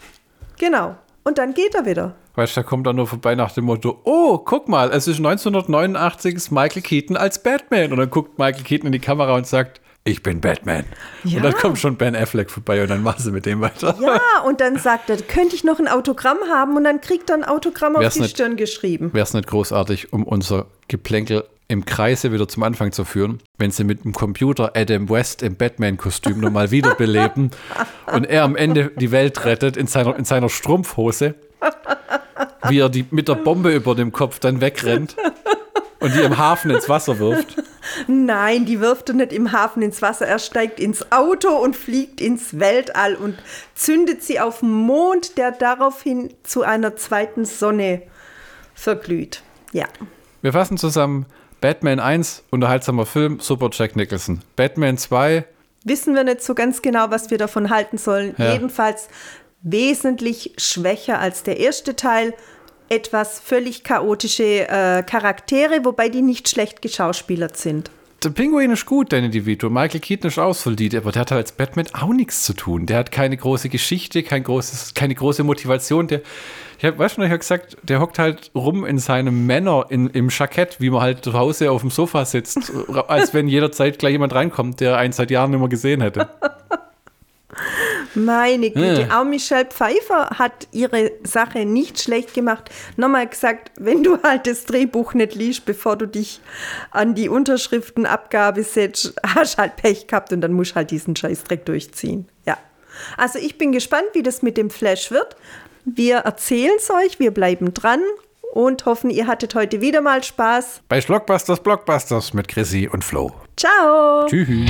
Genau. Und dann geht er wieder. Weißt du, da kommt er nur vorbei nach dem Motto: Oh, guck mal, es ist 1989 ist Michael Keaton als Batman. Und dann guckt Michael Keaton in die Kamera und sagt: Ich bin Batman. Ja. Und dann kommt schon Ben Affleck vorbei und dann machen sie mit dem weiter. Ja, und dann sagt er, könnte ich noch ein Autogramm haben? Und dann kriegt er ein Autogramm auf Wär's die nicht- Stirn geschrieben. Wäre es nicht großartig, um unser Geplänkel im Kreise wieder zum Anfang zu führen, wenn sie mit dem Computer Adam West im Batman-Kostüm nochmal wiederbeleben und er am Ende die Welt rettet in seiner, in seiner Strumpfhose, wie er die mit der Bombe über dem Kopf dann wegrennt und die im Hafen ins Wasser wirft. Nein, die wirft er nicht im Hafen ins Wasser. Er steigt ins Auto und fliegt ins Weltall und zündet sie auf den Mond, der daraufhin zu einer zweiten Sonne verglüht. Ja. Wir fassen zusammen. Batman 1, unterhaltsamer Film, super Jack Nicholson. Batman 2, Wissen wir nicht so ganz genau, was wir davon halten sollen. Ja. Jedenfalls wesentlich schwächer als der erste Teil. Etwas völlig chaotische äh, Charaktere, wobei die nicht schlecht geschauspielert sind. der Pinguin ist gut, Danny DeVito. Michael Keaton ist auch solide, aber der hat halt als Batman auch nichts zu tun. Der hat keine große Geschichte, kein großes, keine große Motivation. Der, ich hab, weißt du, ich habe gesagt, der hockt halt rum in seinem Männer in, im Jackett, wie man halt zu Hause auf dem Sofa sitzt, als wenn jederzeit gleich jemand reinkommt, der einen seit Jahren nicht mehr gesehen hätte. Meine Güte, Ja. auch Michelle Pfeiffer hat ihre Sache nicht schlecht gemacht. Nochmal gesagt, wenn du halt das Drehbuch nicht liest, bevor du dich an die Unterschriftenabgabe setzt, hast halt Pech gehabt und dann musst halt diesen Scheißdreck durchziehen. Ja. Also ich bin gespannt, wie das mit dem Flash wird. Wir erzählen es euch, wir bleiben dran und hoffen, ihr hattet heute wieder mal Spaß. Bei Schlockbusters Blockbusters mit Chrissy und Flo. Ciao! Tschüss.